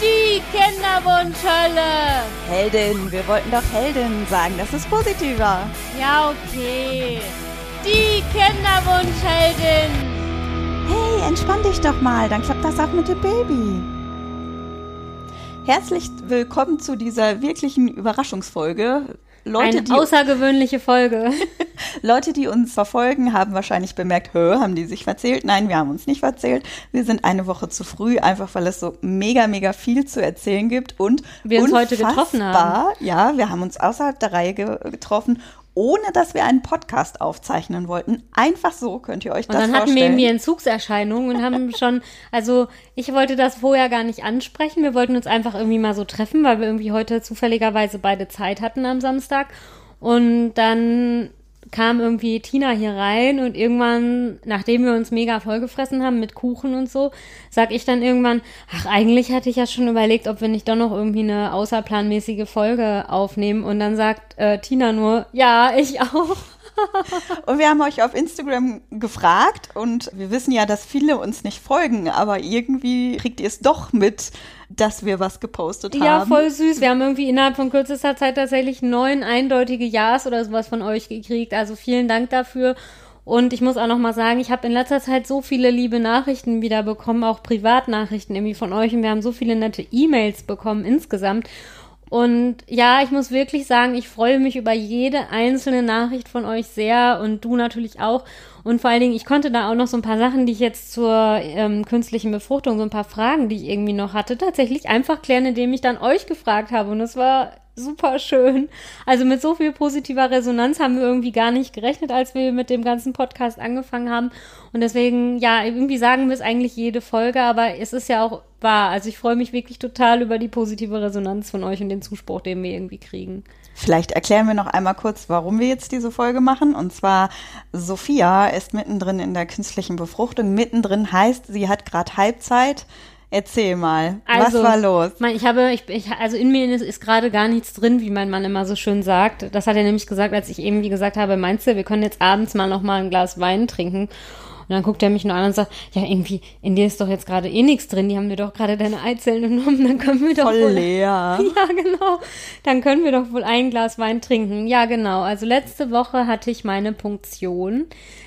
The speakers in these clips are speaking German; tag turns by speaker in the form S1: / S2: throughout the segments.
S1: Die Kinderwunschhölle.
S2: Heldin, wir wollten doch Heldin sagen, das ist positiver.
S1: Ja, okay. Die Kinderwunschheldin.
S2: Hey, entspann dich doch mal, dann klappt das auch mit dem Baby. Herzlich willkommen zu dieser wirklichen Überraschungsfolge.
S1: Leute, Eine die, außergewöhnliche Folge.
S2: Leute, die uns verfolgen, haben wahrscheinlich bemerkt, Hö, haben die sich verzählt? Nein, wir haben uns nicht verzählt. Wir sind eine Woche zu früh, einfach weil es so mega, mega viel zu erzählen gibt und
S1: wir uns heute getroffen haben.
S2: Ja, wir haben uns außerhalb der Reihe getroffen ohne dass wir einen Podcast aufzeichnen wollten. Einfach so könnt ihr euch das vorstellen. Und dann
S1: hatten wir irgendwie Entzugserscheinungen und haben schon, also ich wollte das vorher gar nicht ansprechen. Wir wollten uns einfach irgendwie mal so treffen, weil wir irgendwie heute zufälligerweise beide Zeit hatten am Samstag. Und dann kam irgendwie Tina hier rein und irgendwann, nachdem wir uns mega vollgefressen haben mit Kuchen und so, sag ich dann irgendwann, ach, eigentlich hatte ich ja schon überlegt, ob wir nicht doch noch irgendwie eine außerplanmäßige Folge aufnehmen. Und dann sagt äh, Tina nur, ja, ich auch.
S2: und wir haben euch auf Instagram gefragt und wir wissen ja, dass viele uns nicht folgen, aber irgendwie kriegt ihr es doch mit, dass wir was gepostet haben.
S1: Ja, voll süß. Wir haben irgendwie innerhalb von kürzester Zeit tatsächlich neun eindeutige Ja's oder sowas von euch gekriegt. Also vielen Dank dafür. Und ich muss auch noch mal sagen, ich habe in letzter Zeit so viele liebe Nachrichten wieder bekommen, auch Privatnachrichten irgendwie von euch. Und wir haben so viele nette E-Mails bekommen insgesamt. Und ja, ich muss wirklich sagen, ich freue mich über jede einzelne Nachricht von euch sehr und du natürlich auch. Und vor allen Dingen, ich konnte da auch noch so ein paar Sachen, die ich jetzt zur ähm, künstlichen Befruchtung, so ein paar Fragen, die ich irgendwie noch hatte, tatsächlich einfach klären, indem ich dann euch gefragt habe. Und es war super schön. Also mit so viel positiver Resonanz haben wir irgendwie gar nicht gerechnet, als wir mit dem ganzen Podcast angefangen haben. Und deswegen, ja, irgendwie sagen wir es eigentlich jede Folge, aber es ist ja auch wahr. Also ich freue mich wirklich total über die positive Resonanz von euch und den Zuspruch, den wir irgendwie kriegen.
S2: Vielleicht erklären wir noch einmal kurz, warum wir jetzt diese Folge machen. Und zwar, Sophia ist mittendrin in der künstlichen Befruchtung. Mittendrin heißt, sie hat gerade Halbzeit Erzähl mal, also, was war los?
S1: Mein, ich habe, ich, ich, also in mir ist, ist gerade gar nichts drin, wie mein Mann immer so schön sagt. Das hat er nämlich gesagt, als ich eben wie gesagt habe, meinst du, wir können jetzt abends mal noch mal ein Glas Wein trinken? Und dann guckt er mich nur an und sagt, ja, irgendwie, in dir ist doch jetzt gerade eh nichts drin, die haben dir doch gerade deine Eizellen genommen, dann können wir doch
S2: Voll
S1: wohl.
S2: leer.
S1: Ja, genau. Dann können wir doch wohl ein Glas Wein trinken. Ja, genau. Also letzte Woche hatte ich meine Punktion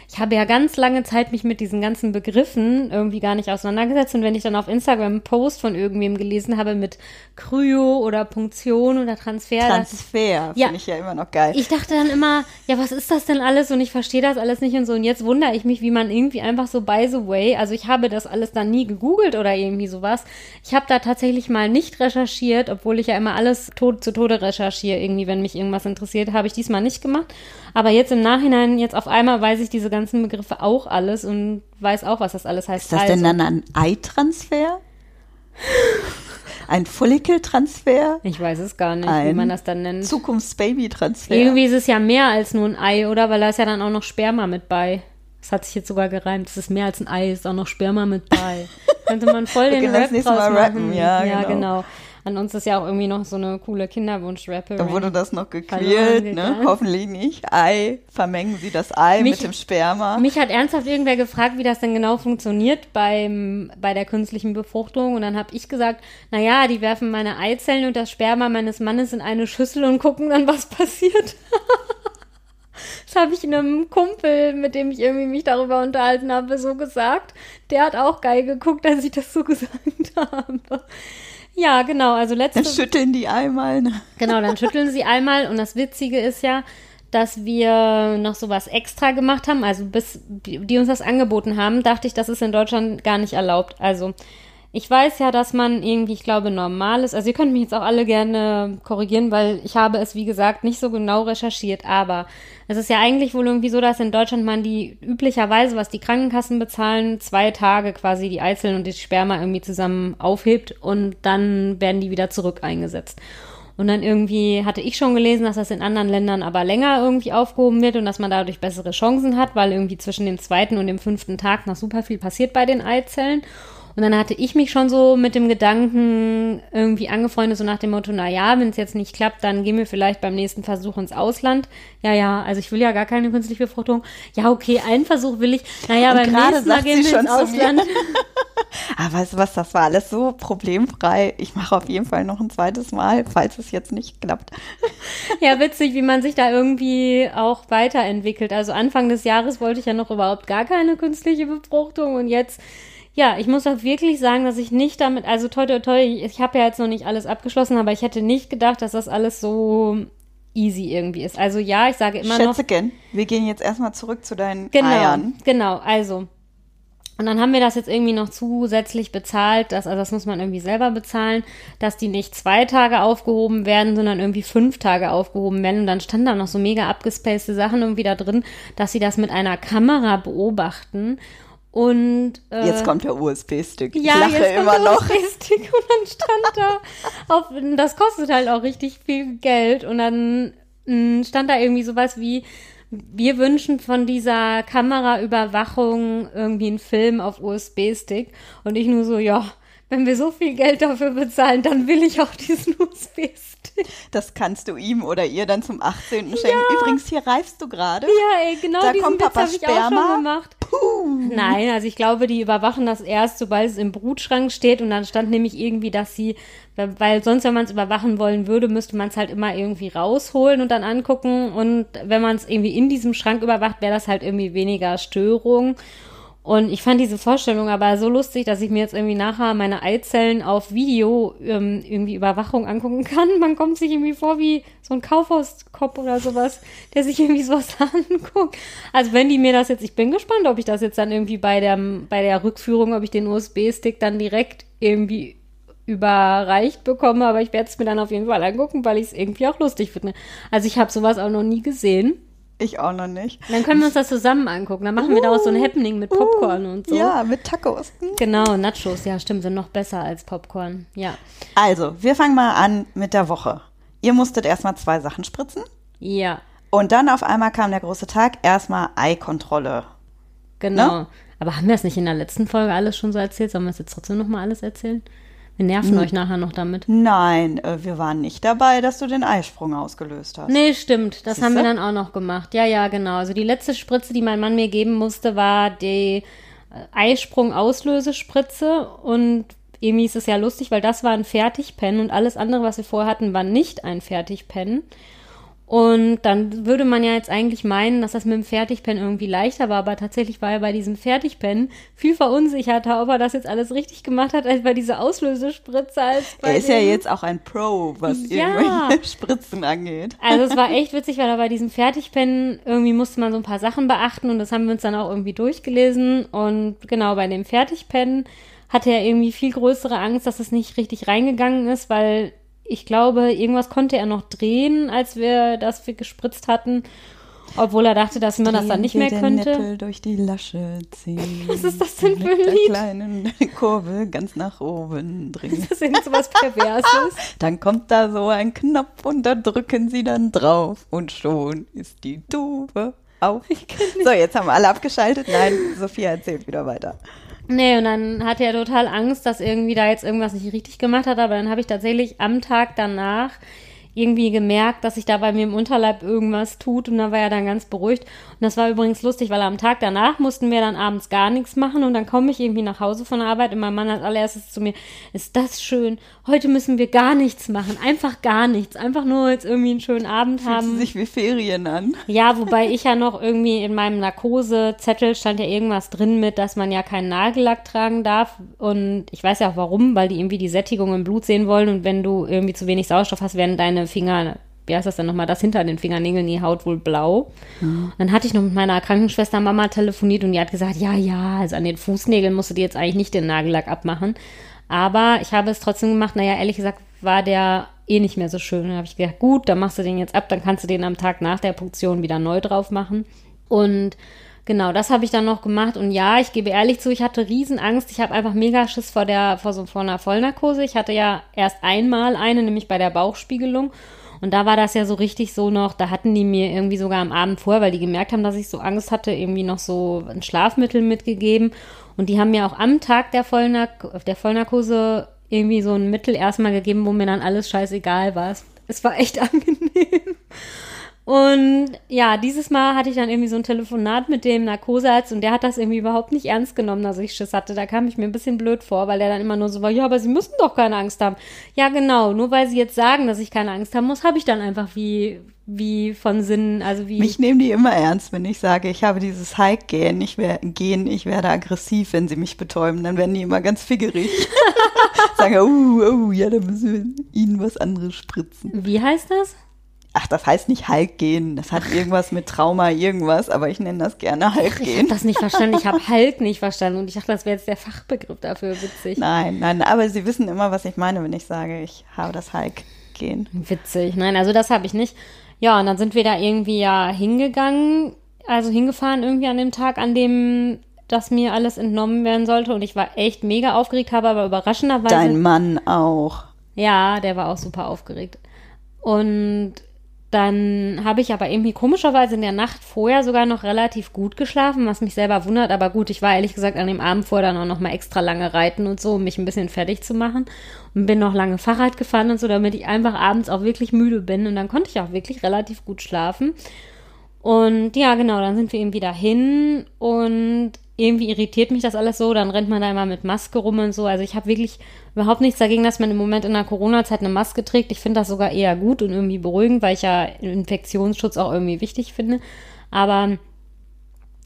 S1: ich habe ja ganz lange Zeit mich mit diesen ganzen Begriffen irgendwie gar nicht auseinandergesetzt. Und wenn ich dann auf Instagram einen Post von irgendwem gelesen habe mit Kryo oder Punktion oder Transfer.
S2: Transfer,
S1: ja,
S2: finde ich ja immer noch geil.
S1: Ich dachte dann immer, ja, was ist das denn alles? Und ich verstehe das alles nicht und so. Und jetzt wundere ich mich, wie man irgendwie einfach so by the way, also ich habe das alles dann nie gegoogelt oder irgendwie sowas. Ich habe da tatsächlich mal nicht recherchiert, obwohl ich ja immer alles tot zu Tode recherchiere, irgendwie, wenn mich irgendwas interessiert, habe ich diesmal nicht gemacht. Aber jetzt im Nachhinein, jetzt auf einmal weiß ich diese ganzen Begriffe auch alles und weiß auch, was das alles heißt.
S2: Ist das also. denn dann ein Eitransfer? Ein Follikeltransfer?
S1: Ich weiß es gar nicht, ein wie man das dann nennt.
S2: Zukunftsbaby-Transfer.
S1: Irgendwie ist es ja mehr als nur ein Ei, oder? Weil da ist ja dann auch noch Sperma mit bei. Das hat sich jetzt sogar gereimt. Es ist mehr als ein Ei, ist auch noch Sperma mit bei. Könnte man voll den Rap draus machen. Rappen.
S2: Ja, ja genau. genau.
S1: An uns ist ja auch irgendwie noch so eine coole Kinderwunsch-Rapperin.
S2: Da wurde das noch gequält, ne? Hoffentlich nicht. Ei, vermengen Sie das Ei mich, mit dem Sperma.
S1: Mich hat ernsthaft irgendwer gefragt, wie das denn genau funktioniert beim, bei der künstlichen Befruchtung. Und dann habe ich gesagt, naja, die werfen meine Eizellen und das Sperma meines Mannes in eine Schüssel und gucken dann, was passiert. Das habe ich einem Kumpel, mit dem ich irgendwie mich darüber unterhalten habe, so gesagt. Der hat auch geil geguckt, als ich das so gesagt habe. Ja, genau. Also letzte.
S2: Dann schütteln die einmal. Ne?
S1: Genau, dann schütteln sie einmal. Und das Witzige ist ja, dass wir noch sowas extra gemacht haben. Also bis die uns das angeboten haben, dachte ich, das ist in Deutschland gar nicht erlaubt. Also ich weiß ja, dass man irgendwie, ich glaube, normal ist. Also ihr könnt mich jetzt auch alle gerne korrigieren, weil ich habe es, wie gesagt, nicht so genau recherchiert. Aber es ist ja eigentlich wohl irgendwie so, dass in Deutschland man die üblicherweise, was die Krankenkassen bezahlen, zwei Tage quasi die Eizellen und die Sperma irgendwie zusammen aufhebt und dann werden die wieder zurück eingesetzt. Und dann irgendwie hatte ich schon gelesen, dass das in anderen Ländern aber länger irgendwie aufgehoben wird und dass man dadurch bessere Chancen hat, weil irgendwie zwischen dem zweiten und dem fünften Tag noch super viel passiert bei den Eizellen. Und dann hatte ich mich schon so mit dem Gedanken irgendwie angefreundet, so nach dem Motto, na ja, wenn es jetzt nicht klappt, dann gehen wir vielleicht beim nächsten Versuch ins Ausland. Ja, ja, also ich will ja gar keine künstliche Befruchtung. Ja, okay, einen Versuch will ich. Naja, beim nächsten Mal gehen wir ins Ausland.
S2: Aber weißt du was, das war alles so problemfrei. Ich mache auf jeden Fall noch ein zweites Mal, falls es jetzt nicht klappt.
S1: Ja, witzig, wie man sich da irgendwie auch weiterentwickelt. Also Anfang des Jahres wollte ich ja noch überhaupt gar keine künstliche Befruchtung und jetzt ja, ich muss auch wirklich sagen, dass ich nicht damit, also toi toi toi, ich habe ja jetzt noch nicht alles abgeschlossen, aber ich hätte nicht gedacht, dass das alles so easy irgendwie ist. Also ja, ich sage immer
S2: Schätzchen,
S1: noch.
S2: wir gehen jetzt erstmal zurück zu deinen
S1: genau,
S2: Eiern.
S1: Genau, also und dann haben wir das jetzt irgendwie noch zusätzlich bezahlt, dass, also das muss man irgendwie selber bezahlen, dass die nicht zwei Tage aufgehoben werden, sondern irgendwie fünf Tage aufgehoben werden. Und dann standen da noch so mega abgespacede Sachen irgendwie da drin, dass sie das mit einer Kamera beobachten. Und
S2: äh, jetzt kommt der USB-Stick.
S1: Ja, ich lache jetzt immer noch. USB-Stick und dann stand da auf, das kostet halt auch richtig viel Geld. Und dann mh, stand da irgendwie sowas wie wir wünschen von dieser Kameraüberwachung irgendwie einen Film auf USB-Stick und ich nur so, ja, wenn wir so viel Geld dafür bezahlen, dann will ich auch diesen USB-Stick.
S2: Das kannst du ihm oder ihr dann zum 18. schenken. Ja. Übrigens, hier reifst du gerade.
S1: Ja, ey, genau da diesen kommt Witz habe ich auch schon gemacht. Puh. Nein, also ich glaube, die überwachen das erst, sobald es im Brutschrank steht und dann stand nämlich irgendwie, dass sie, weil sonst, wenn man es überwachen wollen würde, müsste man es halt immer irgendwie rausholen und dann angucken und wenn man es irgendwie in diesem Schrank überwacht, wäre das halt irgendwie weniger Störung. Und ich fand diese Vorstellung aber so lustig, dass ich mir jetzt irgendwie nachher meine Eizellen auf Video ähm, irgendwie Überwachung angucken kann. Man kommt sich irgendwie vor wie so ein Kaufhauskopf oder sowas, der sich irgendwie sowas anguckt. Also wenn die mir das jetzt, ich bin gespannt, ob ich das jetzt dann irgendwie bei der, bei der Rückführung, ob ich den USB-Stick dann direkt irgendwie überreicht bekomme, aber ich werde es mir dann auf jeden Fall angucken, weil ich es irgendwie auch lustig finde. Also ich habe sowas auch noch nie gesehen.
S2: Ich auch noch nicht.
S1: Dann können wir uns das zusammen angucken. Dann machen uh, wir daraus so ein Happening mit Popcorn uh, und so.
S2: Ja, mit Tacos.
S1: Hm? Genau, Nachos, ja, stimmt, sind noch besser als Popcorn. Ja.
S2: Also, wir fangen mal an mit der Woche. Ihr musstet erstmal zwei Sachen spritzen.
S1: Ja.
S2: Und dann auf einmal kam der große Tag, erstmal Eikontrolle.
S1: Genau. Ne? Aber haben wir das nicht in der letzten Folge alles schon so erzählt? Sollen wir es jetzt trotzdem nochmal alles erzählen? Wir nerven hm. euch nachher noch damit.
S2: Nein, äh, wir waren nicht dabei, dass du den Eisprung ausgelöst hast.
S1: Nee, stimmt. Das Siehste? haben wir dann auch noch gemacht. Ja, ja, genau. Also die letzte Spritze, die mein Mann mir geben musste, war die äh, Eisprung-Auslösespritze. Und irgendwie ist es ja lustig, weil das war ein Fertigpen und alles andere, was wir vorher hatten, war nicht ein Fertigpen. Und dann würde man ja jetzt eigentlich meinen, dass das mit dem Fertigpen irgendwie leichter war, aber tatsächlich war er bei diesem Fertigpen viel verunsicherter, ob er das jetzt alles richtig gemacht hat, als bei dieser Auslösespritze. Als bei
S2: er ist ja jetzt auch ein Pro, was ja. irgendwelche Spritzen angeht.
S1: Also es war echt witzig, weil er bei diesem Fertigpen irgendwie musste man so ein paar Sachen beachten und das haben wir uns dann auch irgendwie durchgelesen. Und genau, bei dem Fertigpen hatte er irgendwie viel größere Angst, dass es nicht richtig reingegangen ist, weil ich glaube, irgendwas konnte er noch drehen, als wir das gespritzt hatten. Obwohl er dachte, dass man das dann nicht mehr könnte.
S2: Nippel durch die Lasche ziehen.
S1: Was ist das denn für ein
S2: Lied?
S1: Mit
S2: kleinen Kurve ganz nach oben drehen.
S1: Ist das irgend so was Perverses?
S2: dann kommt da so ein Knopf und da drücken sie dann drauf und schon ist die Tube auf. So, jetzt haben wir alle abgeschaltet. Nein, Sophia erzählt wieder weiter.
S1: Nee, und dann hatte er total Angst, dass irgendwie da jetzt irgendwas nicht richtig gemacht hat, aber dann habe ich tatsächlich am Tag danach irgendwie gemerkt, dass sich da bei mir im Unterleib irgendwas tut und da war er dann ganz beruhigt. Und das war übrigens lustig, weil am Tag danach mussten wir dann abends gar nichts machen und dann komme ich irgendwie nach Hause von der Arbeit und mein Mann als allererstes zu mir, ist das schön, heute müssen wir gar nichts machen, einfach gar nichts, einfach nur jetzt irgendwie einen schönen Abend Fühlt haben.
S2: sich wie Ferien an.
S1: Ja, wobei ich ja noch irgendwie in meinem Narkosezettel stand ja irgendwas drin mit, dass man ja keinen Nagellack tragen darf und ich weiß ja auch warum, weil die irgendwie die Sättigung im Blut sehen wollen und wenn du irgendwie zu wenig Sauerstoff hast, werden deine Finger, wie heißt das denn nochmal, das hinter den Fingernägeln, die Haut wohl blau. Mhm. Dann hatte ich noch mit meiner Krankenschwester Mama telefoniert und die hat gesagt, ja, ja, also an den Fußnägeln musst du dir jetzt eigentlich nicht den Nagellack abmachen. Aber ich habe es trotzdem gemacht. Naja, ehrlich gesagt war der eh nicht mehr so schön. Dann habe ich gedacht, gut, dann machst du den jetzt ab, dann kannst du den am Tag nach der Punktion wieder neu drauf machen. Und genau, das habe ich dann noch gemacht. Und ja, ich gebe ehrlich zu, ich hatte Riesenangst. Ich habe einfach mega Schiss vor der, vor so vor einer Vollnarkose. Ich hatte ja erst einmal eine, nämlich bei der Bauchspiegelung. Und da war das ja so richtig so noch, da hatten die mir irgendwie sogar am Abend vorher, weil die gemerkt haben, dass ich so Angst hatte, irgendwie noch so ein Schlafmittel mitgegeben. Und die haben mir auch am Tag der, Vollnark der Vollnarkose irgendwie so ein Mittel erstmal gegeben, wo mir dann alles scheißegal war. Es war echt angenehm. Und ja, dieses Mal hatte ich dann irgendwie so ein Telefonat mit dem Narkosearzt und der hat das irgendwie überhaupt nicht ernst genommen, dass ich Schiss hatte. Da kam ich mir ein bisschen blöd vor, weil der dann immer nur so war, ja, aber Sie müssen doch keine Angst haben. Ja, genau, nur weil Sie jetzt sagen, dass ich keine Angst haben muss, habe ich dann einfach wie, wie von Sinnen, also wie.
S2: Mich nehmen die immer ernst, wenn ich sage, ich habe dieses Hike-Gehen, ich, wer gehen, ich werde aggressiv, wenn sie mich betäuben. Dann werden die immer ganz figgerig. Sagen, oh, oh, ja, dann müssen wir ihnen was anderes spritzen.
S1: Wie heißt das?
S2: Ach, das heißt nicht Hulk gehen. Das hat irgendwas mit Trauma, irgendwas, aber ich nenne das gerne Hulk gehen. Ich
S1: habe das nicht verstanden. Ich habe Hulk nicht verstanden und ich dachte, das wäre jetzt der Fachbegriff dafür. Witzig.
S2: Nein, nein, aber Sie wissen immer, was ich meine, wenn ich sage, ich habe das Hulk gehen.
S1: Witzig. Nein, also das habe ich nicht. Ja, und dann sind wir da irgendwie ja hingegangen, also hingefahren irgendwie an dem Tag, an dem das mir alles entnommen werden sollte und ich war echt mega aufgeregt, habe aber überraschenderweise.
S2: Dein Mann auch.
S1: Ja, der war auch super aufgeregt. Und dann habe ich aber irgendwie komischerweise in der Nacht vorher sogar noch relativ gut geschlafen, was mich selber wundert. Aber gut, ich war ehrlich gesagt an dem Abend vorher dann auch noch mal extra lange reiten und so, um mich ein bisschen fertig zu machen. Und bin noch lange Fahrrad gefahren und so, damit ich einfach abends auch wirklich müde bin. Und dann konnte ich auch wirklich relativ gut schlafen. Und ja, genau, dann sind wir eben wieder hin und irgendwie irritiert mich das alles so, dann rennt man da immer mit Maske rum und so. Also ich habe wirklich überhaupt nichts dagegen, dass man im Moment in der Corona-Zeit eine Maske trägt. Ich finde das sogar eher gut und irgendwie beruhigend, weil ich ja Infektionsschutz auch irgendwie wichtig finde. Aber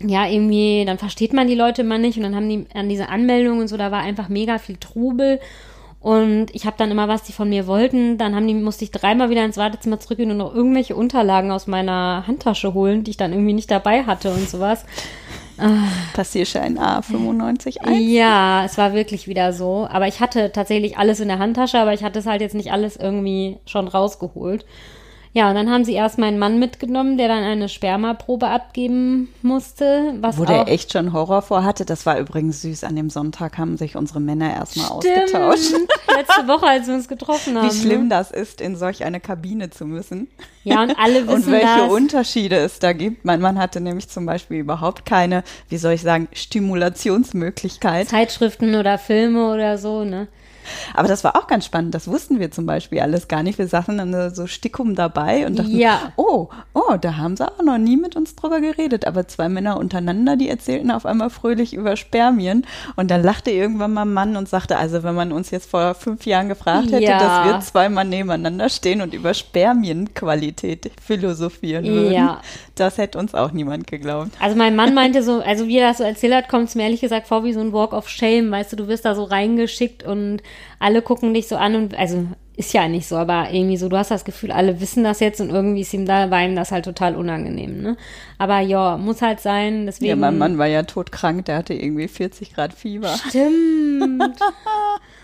S1: ja, irgendwie, dann versteht man die Leute immer nicht und dann haben die an diese Anmeldungen und so, da war einfach mega viel Trubel. Und ich habe dann immer, was die von mir wollten. Dann haben die, musste ich dreimal wieder ins Wartezimmer zurückgehen und noch irgendwelche Unterlagen aus meiner Handtasche holen, die ich dann irgendwie nicht dabei hatte und sowas.
S2: Passierschein A95
S1: Ja, es war wirklich wieder so. Aber ich hatte tatsächlich alles in der Handtasche, aber ich hatte es halt jetzt nicht alles irgendwie schon rausgeholt. Ja, und dann haben sie erst meinen Mann mitgenommen, der dann eine Spermaprobe abgeben musste. Was
S2: Wo der echt schon Horror vor hatte. Das war übrigens süß. An dem Sonntag haben sich unsere Männer erstmal ausgetauscht.
S1: Letzte Woche, als wir uns getroffen haben.
S2: Wie schlimm ne? das ist, in solch eine Kabine zu müssen.
S1: Ja, und alle wissen
S2: Und welche
S1: das.
S2: Unterschiede es da gibt. Mein Mann hatte nämlich zum Beispiel überhaupt keine, wie soll ich sagen, Stimulationsmöglichkeit.
S1: Zeitschriften oder Filme oder so, ne?
S2: Aber das war auch ganz spannend. Das wussten wir zum Beispiel alles gar nicht. Wir saßen dann so Stickum dabei und dachten,
S1: Ja.
S2: oh, oh, da haben sie auch noch nie mit uns drüber geredet. Aber zwei Männer untereinander, die erzählten auf einmal fröhlich über Spermien. Und dann lachte irgendwann mal ein Mann und sagte, also wenn man uns jetzt vor fünf Jahren gefragt hätte,
S1: Ja.
S2: dass wir zweimal nebeneinander stehen und über Spermienqualität philosophieren würden,
S1: Ja.
S2: das hätte uns auch niemand geglaubt.
S1: Also mein Mann meinte so, also wie er das so erzählt hat, kommt es mir ehrlich gesagt vor wie so ein Walk of Shame, weißt du, du wirst da so reingeschickt und alle gucken dich so an und also ist ja nicht so, aber irgendwie so, du hast das Gefühl, alle wissen das jetzt und irgendwie ist ihm da war ihm das halt total unangenehm, ne? Aber ja, muss halt sein, deswegen.
S2: Ja, mein Mann war ja todkrank, der hatte irgendwie 40 Grad Fieber.
S1: Stimmt.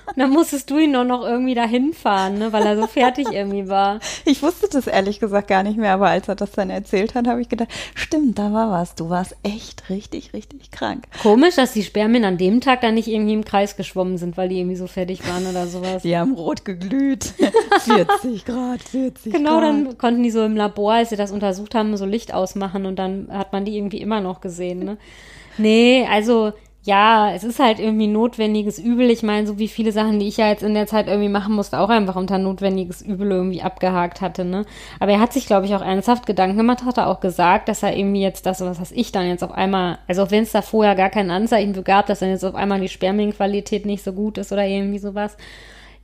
S1: Und dann musstest du ihn doch noch irgendwie dahin fahren, ne, weil er so fertig irgendwie war.
S2: Ich wusste das ehrlich gesagt gar nicht mehr, aber als er das dann erzählt hat, habe ich gedacht, stimmt, da war was. Du warst echt richtig, richtig krank.
S1: Komisch, dass die Spermien an dem Tag dann nicht irgendwie im Kreis geschwommen sind, weil die irgendwie so fertig waren oder sowas.
S2: Die haben rot geglüht. 40 Grad, 40
S1: Genau,
S2: Grad.
S1: dann konnten die so im Labor, als sie das untersucht haben, so Licht ausmachen und dann hat man die irgendwie immer noch gesehen, ne? Nee, also ja, es ist halt irgendwie notwendiges Übel. Ich meine, so wie viele Sachen, die ich ja jetzt in der Zeit irgendwie machen musste, auch einfach unter notwendiges Übel irgendwie abgehakt hatte, ne? Aber er hat sich, glaube ich, auch ernsthaft Gedanken gemacht, hat er auch gesagt, dass er irgendwie jetzt das, was weiß ich dann jetzt auf einmal, also auch wenn es da vorher gar kein Anzeichen für gab, dass dann jetzt auf einmal die Spermienqualität nicht so gut ist oder irgendwie sowas.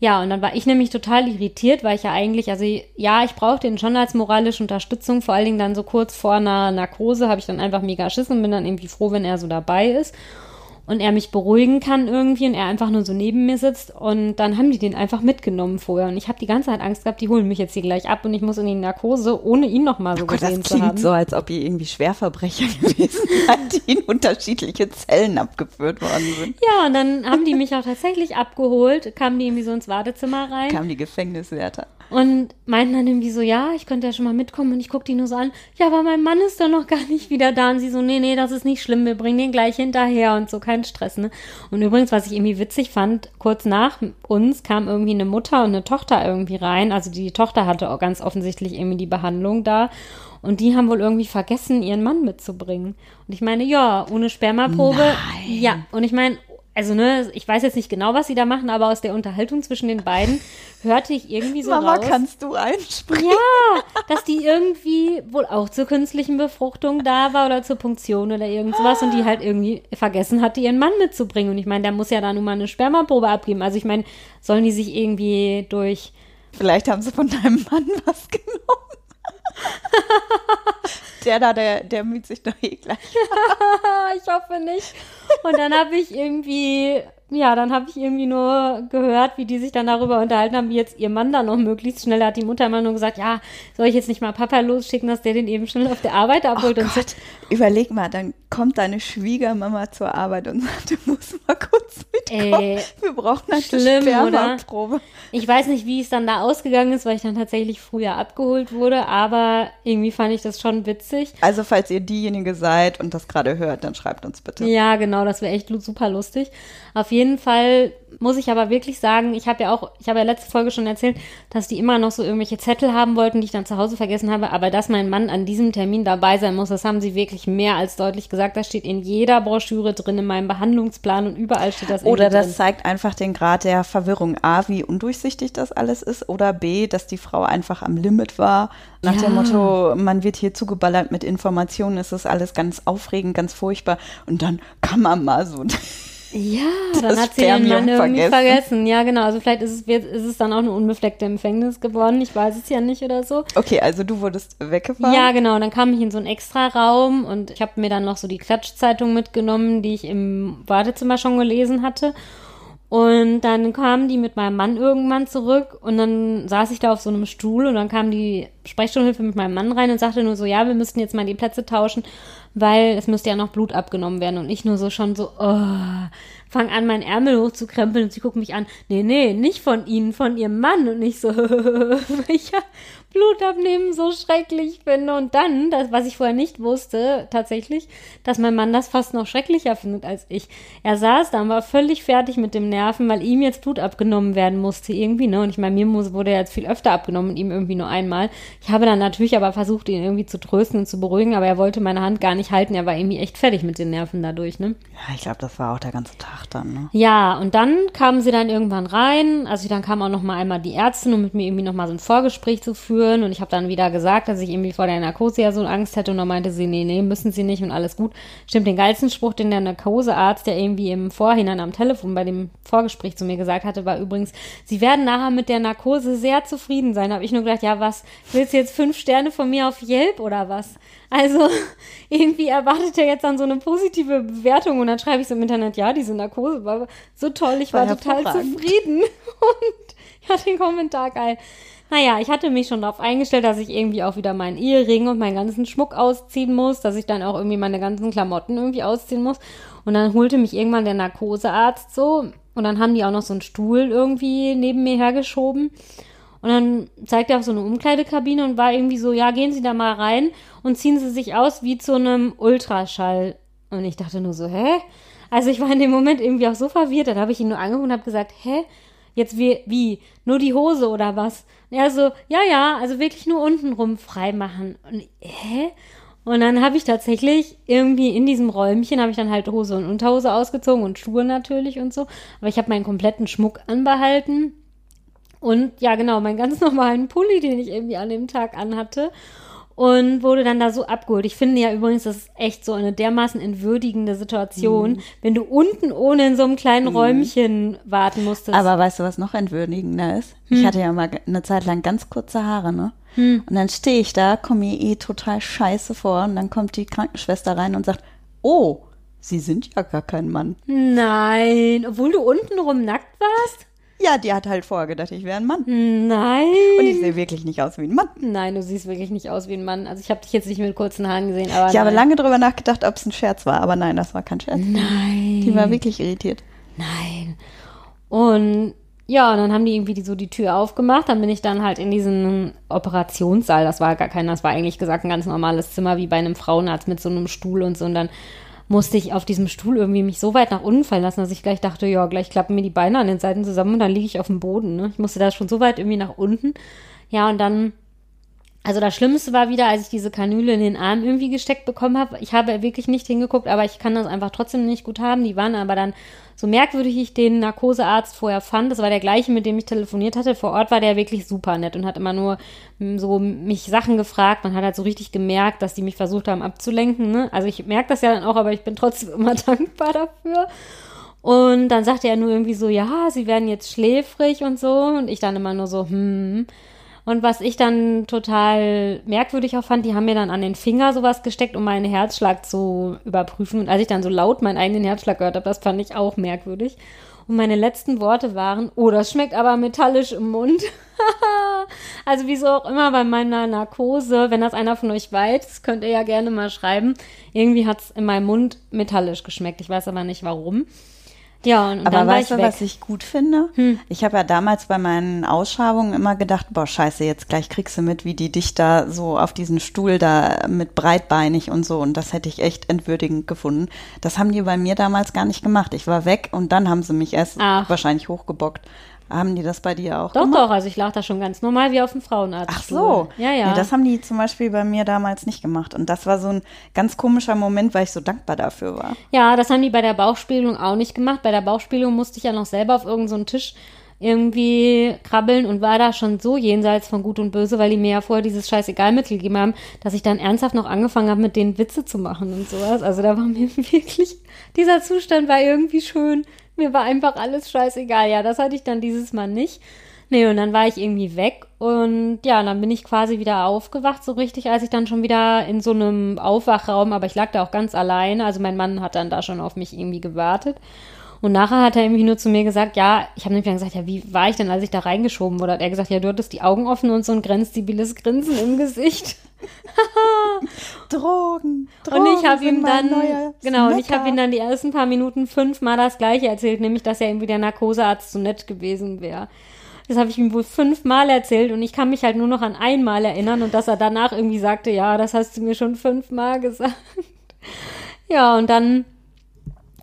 S1: Ja, und dann war ich nämlich total irritiert, weil ich ja eigentlich, also ja, ich brauchte ihn schon als moralische Unterstützung, vor allen Dingen dann so kurz vor einer Narkose habe ich dann einfach mega Schiss und bin dann irgendwie froh, wenn er so dabei ist und er mich beruhigen kann irgendwie und er einfach nur so neben mir sitzt und dann haben die den einfach mitgenommen vorher und ich habe die ganze Zeit Angst gehabt, die holen mich jetzt hier gleich ab und ich muss in die Narkose, ohne ihn noch mal so
S2: Oh Gott,
S1: gesehen
S2: das
S1: zu haben.
S2: klingt so, als ob ihr irgendwie Schwerverbrecher gewesen seid, die in unterschiedliche Zellen abgeführt worden sind.
S1: Ja, und dann haben die mich auch tatsächlich abgeholt, kamen die irgendwie so ins Wartezimmer rein.
S2: Kamen die Gefängniswärter.
S1: Und meinten dann irgendwie so, ja, ich könnte ja schon mal mitkommen. Und ich gucke die nur so an, ja, aber mein Mann ist doch noch gar nicht wieder da. Und sie so, nee, nee, das ist nicht schlimm, wir bringen den gleich hinterher und so, kein Stress, ne? Und übrigens, was ich irgendwie witzig fand, kurz nach uns kam irgendwie eine Mutter und eine Tochter irgendwie rein. Also die Tochter hatte auch ganz offensichtlich irgendwie die Behandlung da. Und die haben wohl irgendwie vergessen, ihren Mann mitzubringen. Und ich meine, ja, ohne Spermaprobe.
S2: Nein.
S1: Ja, und ich meine, also ne, ich weiß jetzt nicht genau, was sie da machen, aber aus der Unterhaltung zwischen den beiden hörte ich irgendwie so
S2: Mama,
S1: raus.
S2: kannst du einspringen?
S1: Ja, dass die irgendwie wohl auch zur künstlichen Befruchtung da war oder zur Punktion oder irgend sowas und die halt irgendwie vergessen hatte, ihren Mann mitzubringen. Und ich meine, der muss ja da nun mal eine Spermaprobe abgeben. Also ich meine, sollen die sich irgendwie durch
S2: Vielleicht haben sie von deinem Mann was genommen. der da, der, der müht sich doch eh gleich.
S1: ich hoffe nicht. Und dann habe ich irgendwie, ja, dann habe ich irgendwie nur gehört, wie die sich dann darüber unterhalten haben, wie jetzt ihr Mann dann noch möglichst schnell hat die Mutter immer nur gesagt, ja, soll ich jetzt nicht mal Papa losschicken, dass der den eben schnell auf der Arbeit abholt
S2: Oh
S1: und so.
S2: Gott, überleg mal, dann kommt deine Schwiegermama zur Arbeit und sagt, du musst mal kurz
S1: Ey,
S2: Wir brauchen eine
S1: schlimm,
S2: Spermaprobe.
S1: Ich weiß nicht, wie es dann da ausgegangen ist, weil ich dann tatsächlich früher abgeholt wurde, aber irgendwie fand ich das schon witzig.
S2: Also falls ihr diejenige seid und das gerade hört, dann schreibt uns bitte.
S1: Ja, genau, das wäre echt super lustig. Auf jeden Fall muss ich aber wirklich sagen, ich habe ja auch, ich habe ja letzte Folge schon erzählt, dass die immer noch so irgendwelche Zettel haben wollten, die ich dann zu Hause vergessen habe, aber dass mein Mann an diesem Termin dabei sein muss, das haben sie wirklich mehr als deutlich gesagt. Das steht in jeder Broschüre drin, in meinem Behandlungsplan und überall steht das
S2: Oder das
S1: drin.
S2: zeigt einfach den Grad der Verwirrung. A, wie undurchsichtig das alles ist. Oder B, dass die Frau einfach am Limit war. Nach
S1: Ja.
S2: dem Motto, man wird hier zugeballert mit Informationen, es ist alles ganz aufregend, ganz furchtbar. Und dann kann man mal so.
S1: Ja, dann hat sie
S2: Spermium
S1: Mann irgendwie
S2: vergessen.
S1: vergessen. Ja, genau. Also vielleicht ist es, wird, ist es dann auch eine unbefleckte Empfängnis geworden. Ich weiß es ja nicht oder so.
S2: Okay, also du wurdest weggefahren.
S1: Ja, genau. Dann kam ich in so einen extra Raum und ich habe mir dann noch so die Klatschzeitung mitgenommen, die ich im Wartezimmer schon gelesen hatte. Und dann kamen die mit meinem Mann irgendwann zurück und dann saß ich da auf so einem Stuhl und dann kam die Sprechstundenhilfe mit meinem Mann rein und sagte nur so, ja, wir müssten jetzt mal die Plätze tauschen, weil es müsste ja noch Blut abgenommen werden. Und ich nur so schon so, oh, fang an, meinen Ärmel hochzukrempeln und sie guckt mich an, nee, nee, nicht von ihnen, von ihrem Mann. Und ich so, ja Blut abnehmen so schrecklich finde. Und dann, das, was ich vorher nicht wusste, tatsächlich, dass mein Mann das fast noch schrecklicher findet als ich. Er saß da und war völlig fertig mit dem Nerven, weil ihm jetzt Blut abgenommen werden musste irgendwie, ne? Und ich meine, mir muss, wurde jetzt viel öfter abgenommen und ihm irgendwie nur einmal. Ich habe dann natürlich aber versucht, ihn irgendwie zu trösten und zu beruhigen, aber er wollte meine Hand gar nicht halten. Er war irgendwie echt fertig mit den Nerven dadurch, ne?
S2: Ja, ich glaube, das war auch der ganze Tag dann. Ne?
S1: Ja, und dann kamen sie dann irgendwann rein. Also dann kam auch noch mal einmal die Ärztin, um mit mir irgendwie noch mal so ein Vorgespräch zu führen. Und ich habe dann wieder gesagt, dass ich irgendwie vor der Narkose ja so Angst hätte. Und dann meinte sie, nee, nee, müssen sie nicht und alles gut. Stimmt, den geilsten Spruch, den der Narkosearzt, der irgendwie im Vorhinein am Telefon bei dem Vorgespräch zu mir gesagt hatte, war übrigens, sie werden nachher mit der Narkose sehr zufrieden sein. Da habe ich nur gedacht, ja, was, willst du jetzt fünf Sterne von mir auf Yelp oder was? Also irgendwie erwartet er jetzt dann so eine positive Bewertung und dann schreibe ich so im Internet, ja, diese Narkose war so toll, ich war,
S2: War
S1: total zufrieden und ich hatte den Kommentar geil. Naja, ich hatte mich schon darauf eingestellt, dass ich irgendwie auch wieder meinen Ehering und meinen ganzen Schmuck ausziehen muss, dass ich dann auch irgendwie meine ganzen Klamotten irgendwie ausziehen muss. Und dann holte mich irgendwann der Narkosearzt so und dann haben die auch noch so einen Stuhl irgendwie neben mir hergeschoben. Und dann zeigt er auf so eine Umkleidekabine und war irgendwie so, ja, gehen Sie da mal rein und ziehen Sie sich aus wie zu einem Ultraschall. Und ich dachte nur so, hä? Also ich war in dem Moment irgendwie auch so verwirrt. Dann habe ich ihn nur angeguckt und habe gesagt, hä? Jetzt wie, wie? Nur die Hose oder was? Er so, ja, ja, also wirklich nur untenrum frei machen. Und hä? Und dann habe ich tatsächlich irgendwie in diesem Räumchen habe ich dann halt Hose und Unterhose ausgezogen und Schuhe natürlich und so. Aber ich habe meinen kompletten Schmuck anbehalten. Und ja, genau, meinen ganz normalen Pulli, den ich irgendwie an dem Tag anhatte. Und wurde dann da so abgeholt. Ich finde ja übrigens, das ist echt so eine dermaßen entwürdigende Situation, wenn du unten ohne in so einem kleinen Räumchen warten musstest.
S2: Aber weißt du, was noch entwürdigender ist?
S1: Hm.
S2: Ich hatte ja mal eine Zeit lang ganz kurze Haare, ne? Und dann stehe ich da, komme mir eh total scheiße vor und dann kommt die Krankenschwester rein und sagt, oh, Sie sind ja gar kein Mann.
S1: Nein, obwohl du untenrum nackt warst?
S2: Ja, die hat halt vorher gedacht, ich wäre ein Mann.
S1: Nein.
S2: Und ich sehe wirklich nicht aus wie ein Mann.
S1: Nein, du siehst wirklich nicht aus wie ein Mann. Also ich habe dich jetzt nicht mit kurzen Haaren gesehen, aber
S2: Ich habe
S1: nein.
S2: lange drüber nachgedacht, ob es ein Scherz war, aber nein, das war kein Scherz.
S1: Nein.
S2: Die war wirklich irritiert.
S1: Nein. Und ja, und dann haben die irgendwie die, so die Tür aufgemacht. Dann bin ich dann halt in diesen Operationssaal. Das war gar kein, das war eigentlich gesagt ein ganz normales Zimmer wie bei einem Frauenarzt mit so einem Stuhl und so. Und dann musste ich auf diesem Stuhl irgendwie mich so weit nach unten fallen lassen, dass ich gleich dachte, ja, gleich klappen mir die Beine an den Seiten zusammen und dann liege ich auf dem Boden. Ne? Ich musste da schon so weit irgendwie nach unten. Ja, und dann also das Schlimmste war wieder, als ich diese Kanüle in den Arm irgendwie gesteckt bekommen habe. Ich habe wirklich nicht hingeguckt, aber ich kann das einfach trotzdem nicht gut haben. Die waren aber dann so merkwürdig, ich den Narkosearzt vorher fand. Das war der gleiche, mit dem ich telefoniert hatte. Vor Ort war der wirklich super nett und hat immer nur so mich Sachen gefragt. Man hat halt so richtig gemerkt, dass die mich versucht haben abzulenken. Ne? Also ich merke das ja dann auch, aber ich bin trotzdem immer dankbar dafür. Und dann sagte er nur irgendwie so, ja, sie werden jetzt schläfrig und so. Und ich dann immer nur so, hm. Und was ich dann total merkwürdig auch fand, die haben mir dann an den Finger sowas gesteckt, um meinen Herzschlag zu überprüfen. Und als ich dann so laut meinen eigenen Herzschlag gehört habe, das fand ich auch merkwürdig. Und meine letzten Worte waren, oh, das schmeckt aber metallisch im Mund. also wieso auch immer bei meiner Narkose, wenn das einer von euch weiß, könnt ihr ja gerne mal schreiben. Irgendwie hat es in meinem Mund metallisch geschmeckt. Ich weiß aber nicht warum. Ja, und, und
S2: Aber
S1: dann war
S2: weißt
S1: ich
S2: du,
S1: weg.
S2: was ich gut finde?
S1: Hm.
S2: Ich habe ja damals bei meinen Ausschabungen immer gedacht, boah, scheiße, jetzt gleich kriegst du mit, wie die dich da so auf diesen Stuhl da mit breitbeinig und so. Und das hätte ich echt entwürdigend gefunden. Das haben die bei mir damals gar nicht gemacht. Ich war weg und dann haben sie mich erst
S1: Ach.
S2: wahrscheinlich hochgebockt. Haben die das bei dir auch
S1: Doch,
S2: gemacht?
S1: doch, also ich lag da schon ganz normal wie auf dem Frauenarzt.
S2: Ach so.
S1: Ja, ja.
S2: Nee, das haben die zum Beispiel bei mir damals nicht gemacht. Und das war so ein ganz komischer Moment, weil ich so dankbar dafür war.
S1: Ja, das haben die bei der Bauchspiegelung auch nicht gemacht. Bei der Bauchspiegelung musste ich ja noch selber auf irgendeinen so Tisch irgendwie krabbeln und war da schon so jenseits von Gut und Böse, weil die mir ja vorher dieses Scheißegalmittel gegeben haben, dass ich dann ernsthaft noch angefangen habe, mit denen Witze zu machen und sowas. Also da war mir wirklich, dieser Zustand war irgendwie schön. Mir war einfach alles scheißegal. Ja, das hatte ich dann dieses Mal nicht. Nee, und dann war ich irgendwie weg und ja, dann bin ich quasi wieder aufgewacht, so richtig, als ich dann schon wieder in so einem Aufwachraum, aber ich lag da auch ganz alleine, also mein Mann hat dann da schon auf mich irgendwie gewartet. Und nachher hat er irgendwie nur zu mir gesagt, ja, ich habe nämlich dann gesagt, ja, wie war ich denn, als ich da reingeschoben wurde? Hat er gesagt, ja, du hattest die Augen offen und so ein grenzdebiles Grinsen im Gesicht.
S2: Drogen, Drogen
S1: Und ich habe ihm dann, genau, und ich habe ihm dann die ersten paar Minuten fünfmal das Gleiche erzählt, nämlich, dass ja irgendwie der Narkosearzt so nett gewesen wäre. Das habe ich ihm wohl fünfmal erzählt und ich kann mich halt nur noch an einmal erinnern und dass er danach irgendwie sagte, ja, das hast du mir schon fünfmal gesagt. Ja, und dann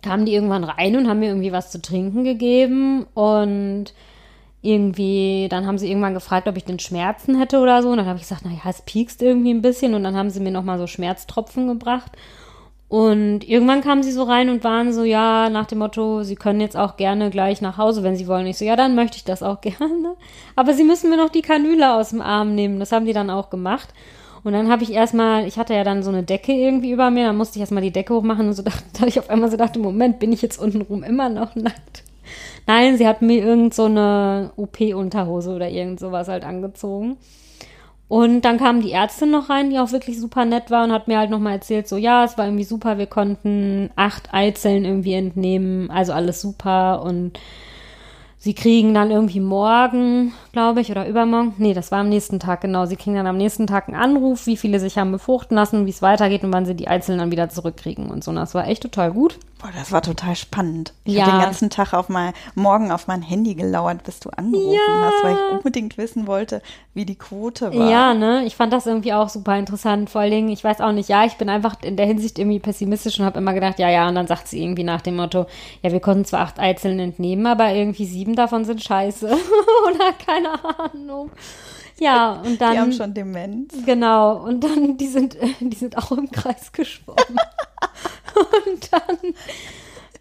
S1: kamen die irgendwann rein und haben mir irgendwie was zu trinken gegeben und irgendwie, dann haben sie irgendwann gefragt, ob ich den Schmerzen hätte oder so. Und dann habe ich gesagt, naja, es piekst irgendwie ein bisschen. Und dann haben sie mir nochmal so Schmerztropfen gebracht. Und irgendwann kamen sie so rein und waren so, ja, nach dem Motto, sie können jetzt auch gerne gleich nach Hause, wenn sie wollen. Ich so, ja, dann möchte ich das auch gerne. Aber sie müssen mir noch die Kanüle aus dem Arm nehmen. Das haben die dann auch gemacht. Und dann habe ich erstmal, ich hatte ja dann so eine Decke irgendwie über mir, dann musste ich erstmal die Decke hochmachen und so dachte, da ich auf einmal so dachte, Moment, bin ich jetzt untenrum immer noch nackt? Nein, sie hat mir irgend so eine OP-Unterhose oder irgend sowas halt angezogen. Und dann kam die Ärztin noch rein, die auch wirklich super nett war und hat mir halt nochmal erzählt, so ja, es war irgendwie super, wir konnten acht Eizellen irgendwie entnehmen, also alles super und sie kriegen dann irgendwie morgen, glaube ich, oder übermorgen, nee, das war am nächsten Tag, genau, sie kriegen dann am nächsten Tag einen Anruf, wie viele sich haben befruchten lassen, wie es weitergeht und wann sie die Eizellen dann wieder zurückkriegen und so. Und das war echt total gut.
S2: Boah, das war total spannend. Ich
S1: Ja.
S2: habe den ganzen Tag auf mein, morgen auf mein Handy gelauert, bis du angerufen
S1: Ja.
S2: hast, weil ich unbedingt wissen wollte, wie die Quote war.
S1: Ja, ne? Ich fand das irgendwie auch super interessant. Vor allen Dingen, ich weiß auch nicht, ja, ich bin einfach in der Hinsicht irgendwie pessimistisch und habe immer gedacht, ja, ja, und dann sagt sie irgendwie nach dem Motto, ja, wir konnten zwar acht Eizellen entnehmen, aber irgendwie sieben davon sind scheiße. Oder keine Ahnung. Ja, und dann.
S2: Die haben schon Demenz.
S1: Genau, und dann, die sind, äh, die sind auch im Kreis geschwommen. und dann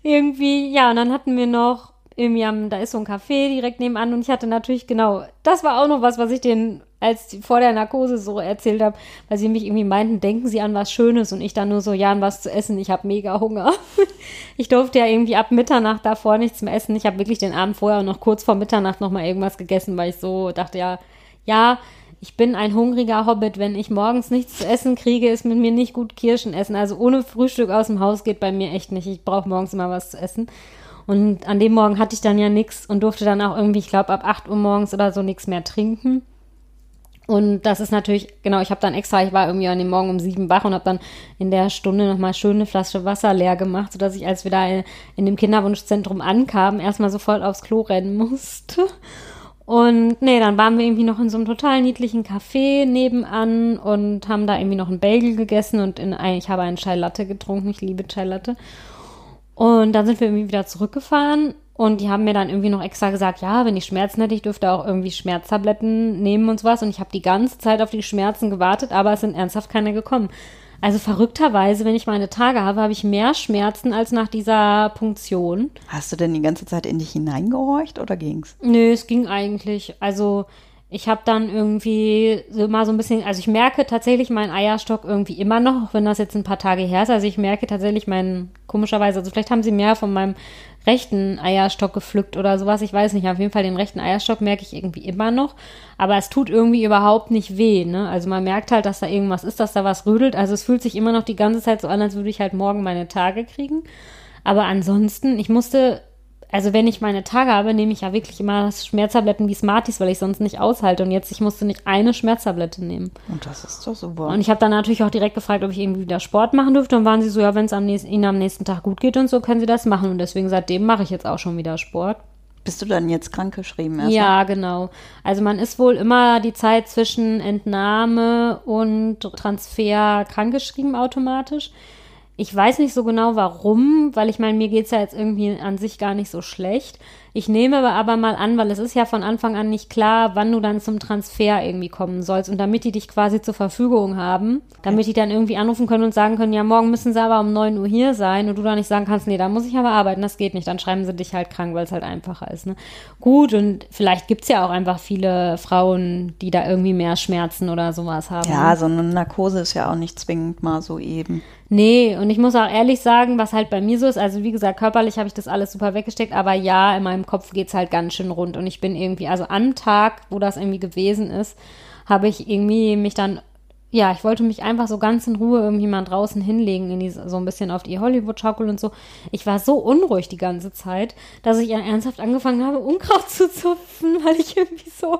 S1: irgendwie, ja, und dann hatten wir noch, irgendwie am, da ist so ein Café direkt nebenan und ich hatte natürlich, genau, das war auch noch was, was ich denen als vor der Narkose so erzählt habe, weil sie mich irgendwie meinten, denken sie an was Schönes und ich dann nur so, ja, an was zu essen, ich habe mega Hunger. Ich durfte ja irgendwie ab Mitternacht davor nichts mehr essen. Ich habe wirklich den Abend vorher und noch kurz vor Mitternacht noch mal irgendwas gegessen, weil ich so dachte, ja, ja, ich bin ein hungriger Hobbit. Wenn ich morgens nichts zu essen kriege, ist mit mir nicht gut Kirschen essen. Also ohne Frühstück aus dem Haus geht bei mir echt nicht. Ich brauche morgens immer was zu essen. Und an dem Morgen hatte ich dann ja nichts und durfte dann auch irgendwie, ich glaube, ab 8 Uhr morgens oder so nichts mehr trinken. Und das ist natürlich, genau, ich habe dann extra, ich war irgendwie an dem Morgen um sieben wach und habe dann in der Stunde nochmal schön eine Flasche Wasser leer gemacht, sodass ich, als wir da in dem Kinderwunschzentrum ankamen, erstmal sofort aufs Klo rennen musste. Und nee, dann waren wir irgendwie noch in so einem total niedlichen Café nebenan und haben da irgendwie noch einen Bagel gegessen und in, ich habe einen Chai Latte getrunken. Ich liebe Chai Latte. Und dann sind wir irgendwie wieder zurückgefahren und die haben mir dann irgendwie noch extra gesagt, ja, wenn ich Schmerzen hätte, ich dürfte auch irgendwie Schmerztabletten nehmen und sowas. Und ich habe die ganze Zeit auf die Schmerzen gewartet, aber es sind ernsthaft keine gekommen. Also verrückterweise, wenn ich meine Tage habe, habe ich mehr Schmerzen als nach dieser Punktion.
S2: Hast du denn die ganze Zeit in dich hineingehorcht oder ging's?
S1: Nö, es ging eigentlich. Also ich habe dann irgendwie so mal so ein bisschen, also ich merke tatsächlich meinen Eierstock irgendwie immer noch, wenn das jetzt ein paar Tage her ist. Also ich merke tatsächlich meinen, komischerweise, also vielleicht haben sie mehr von meinem rechten Eierstock gepflückt oder sowas. Ich weiß nicht. Auf jeden Fall den rechten Eierstock merke ich irgendwie immer noch. Aber es tut irgendwie überhaupt nicht weh. Ne? Also man merkt halt, dass da irgendwas ist, dass da was rödelt. Also es fühlt sich immer noch die ganze Zeit so an, als würde ich halt morgen meine Tage kriegen. Aber ansonsten, ich musste also wenn ich meine Tage habe, nehme ich ja wirklich immer Schmerztabletten wie Smarties, weil ich sonst nicht aushalte. Und jetzt, ich musste nicht eine Schmerztablette nehmen.
S2: Und das ist doch super.
S1: Und ich habe dann natürlich auch direkt gefragt, ob ich irgendwie wieder Sport machen dürfte. Und waren sie so, ja, wenn es Ihnen am nächsten Tag gut geht und so, können Sie das machen. Und deswegen seitdem mache ich jetzt auch schon wieder Sport.
S2: Bist du dann jetzt krankgeschrieben?
S1: Erst ja, genau. Also man ist wohl immer die Zeit zwischen Entnahme und Transfer krankgeschrieben automatisch. Ich weiß nicht so genau warum, weil ich meine, mir geht es ja jetzt irgendwie an sich gar nicht so schlecht. Ich nehme aber, aber mal an, weil es ist ja von Anfang an nicht klar, wann du dann zum Transfer irgendwie kommen sollst. Und damit die dich quasi zur Verfügung haben, damit die dann irgendwie anrufen können und sagen können, ja, morgen müssen sie aber um 9 Uhr hier sein und du dann nicht sagen kannst, nee, da muss ich aber arbeiten, das geht nicht. Dann schreiben sie dich halt krank, weil es halt einfacher ist. Ne? Gut, und vielleicht gibt es ja auch einfach viele Frauen, die da irgendwie mehr Schmerzen oder sowas haben.
S2: Ja, so eine Narkose ist ja auch nicht zwingend mal so eben.
S1: Nee, und ich muss auch ehrlich sagen, was halt bei mir so ist, also wie gesagt, körperlich habe ich das alles super weggesteckt, aber ja, in meinem Kopf geht es halt ganz schön rund. Und ich bin irgendwie, also am Tag, wo das irgendwie gewesen ist, habe ich irgendwie mich dann ja, ich wollte mich einfach so ganz in Ruhe irgendwie mal draußen hinlegen, in die, so ein bisschen auf die Hollywood-Schaukel und so. Ich war so unruhig die ganze Zeit, dass ich ernsthaft angefangen habe, Unkraut zu zupfen, weil ich irgendwie so,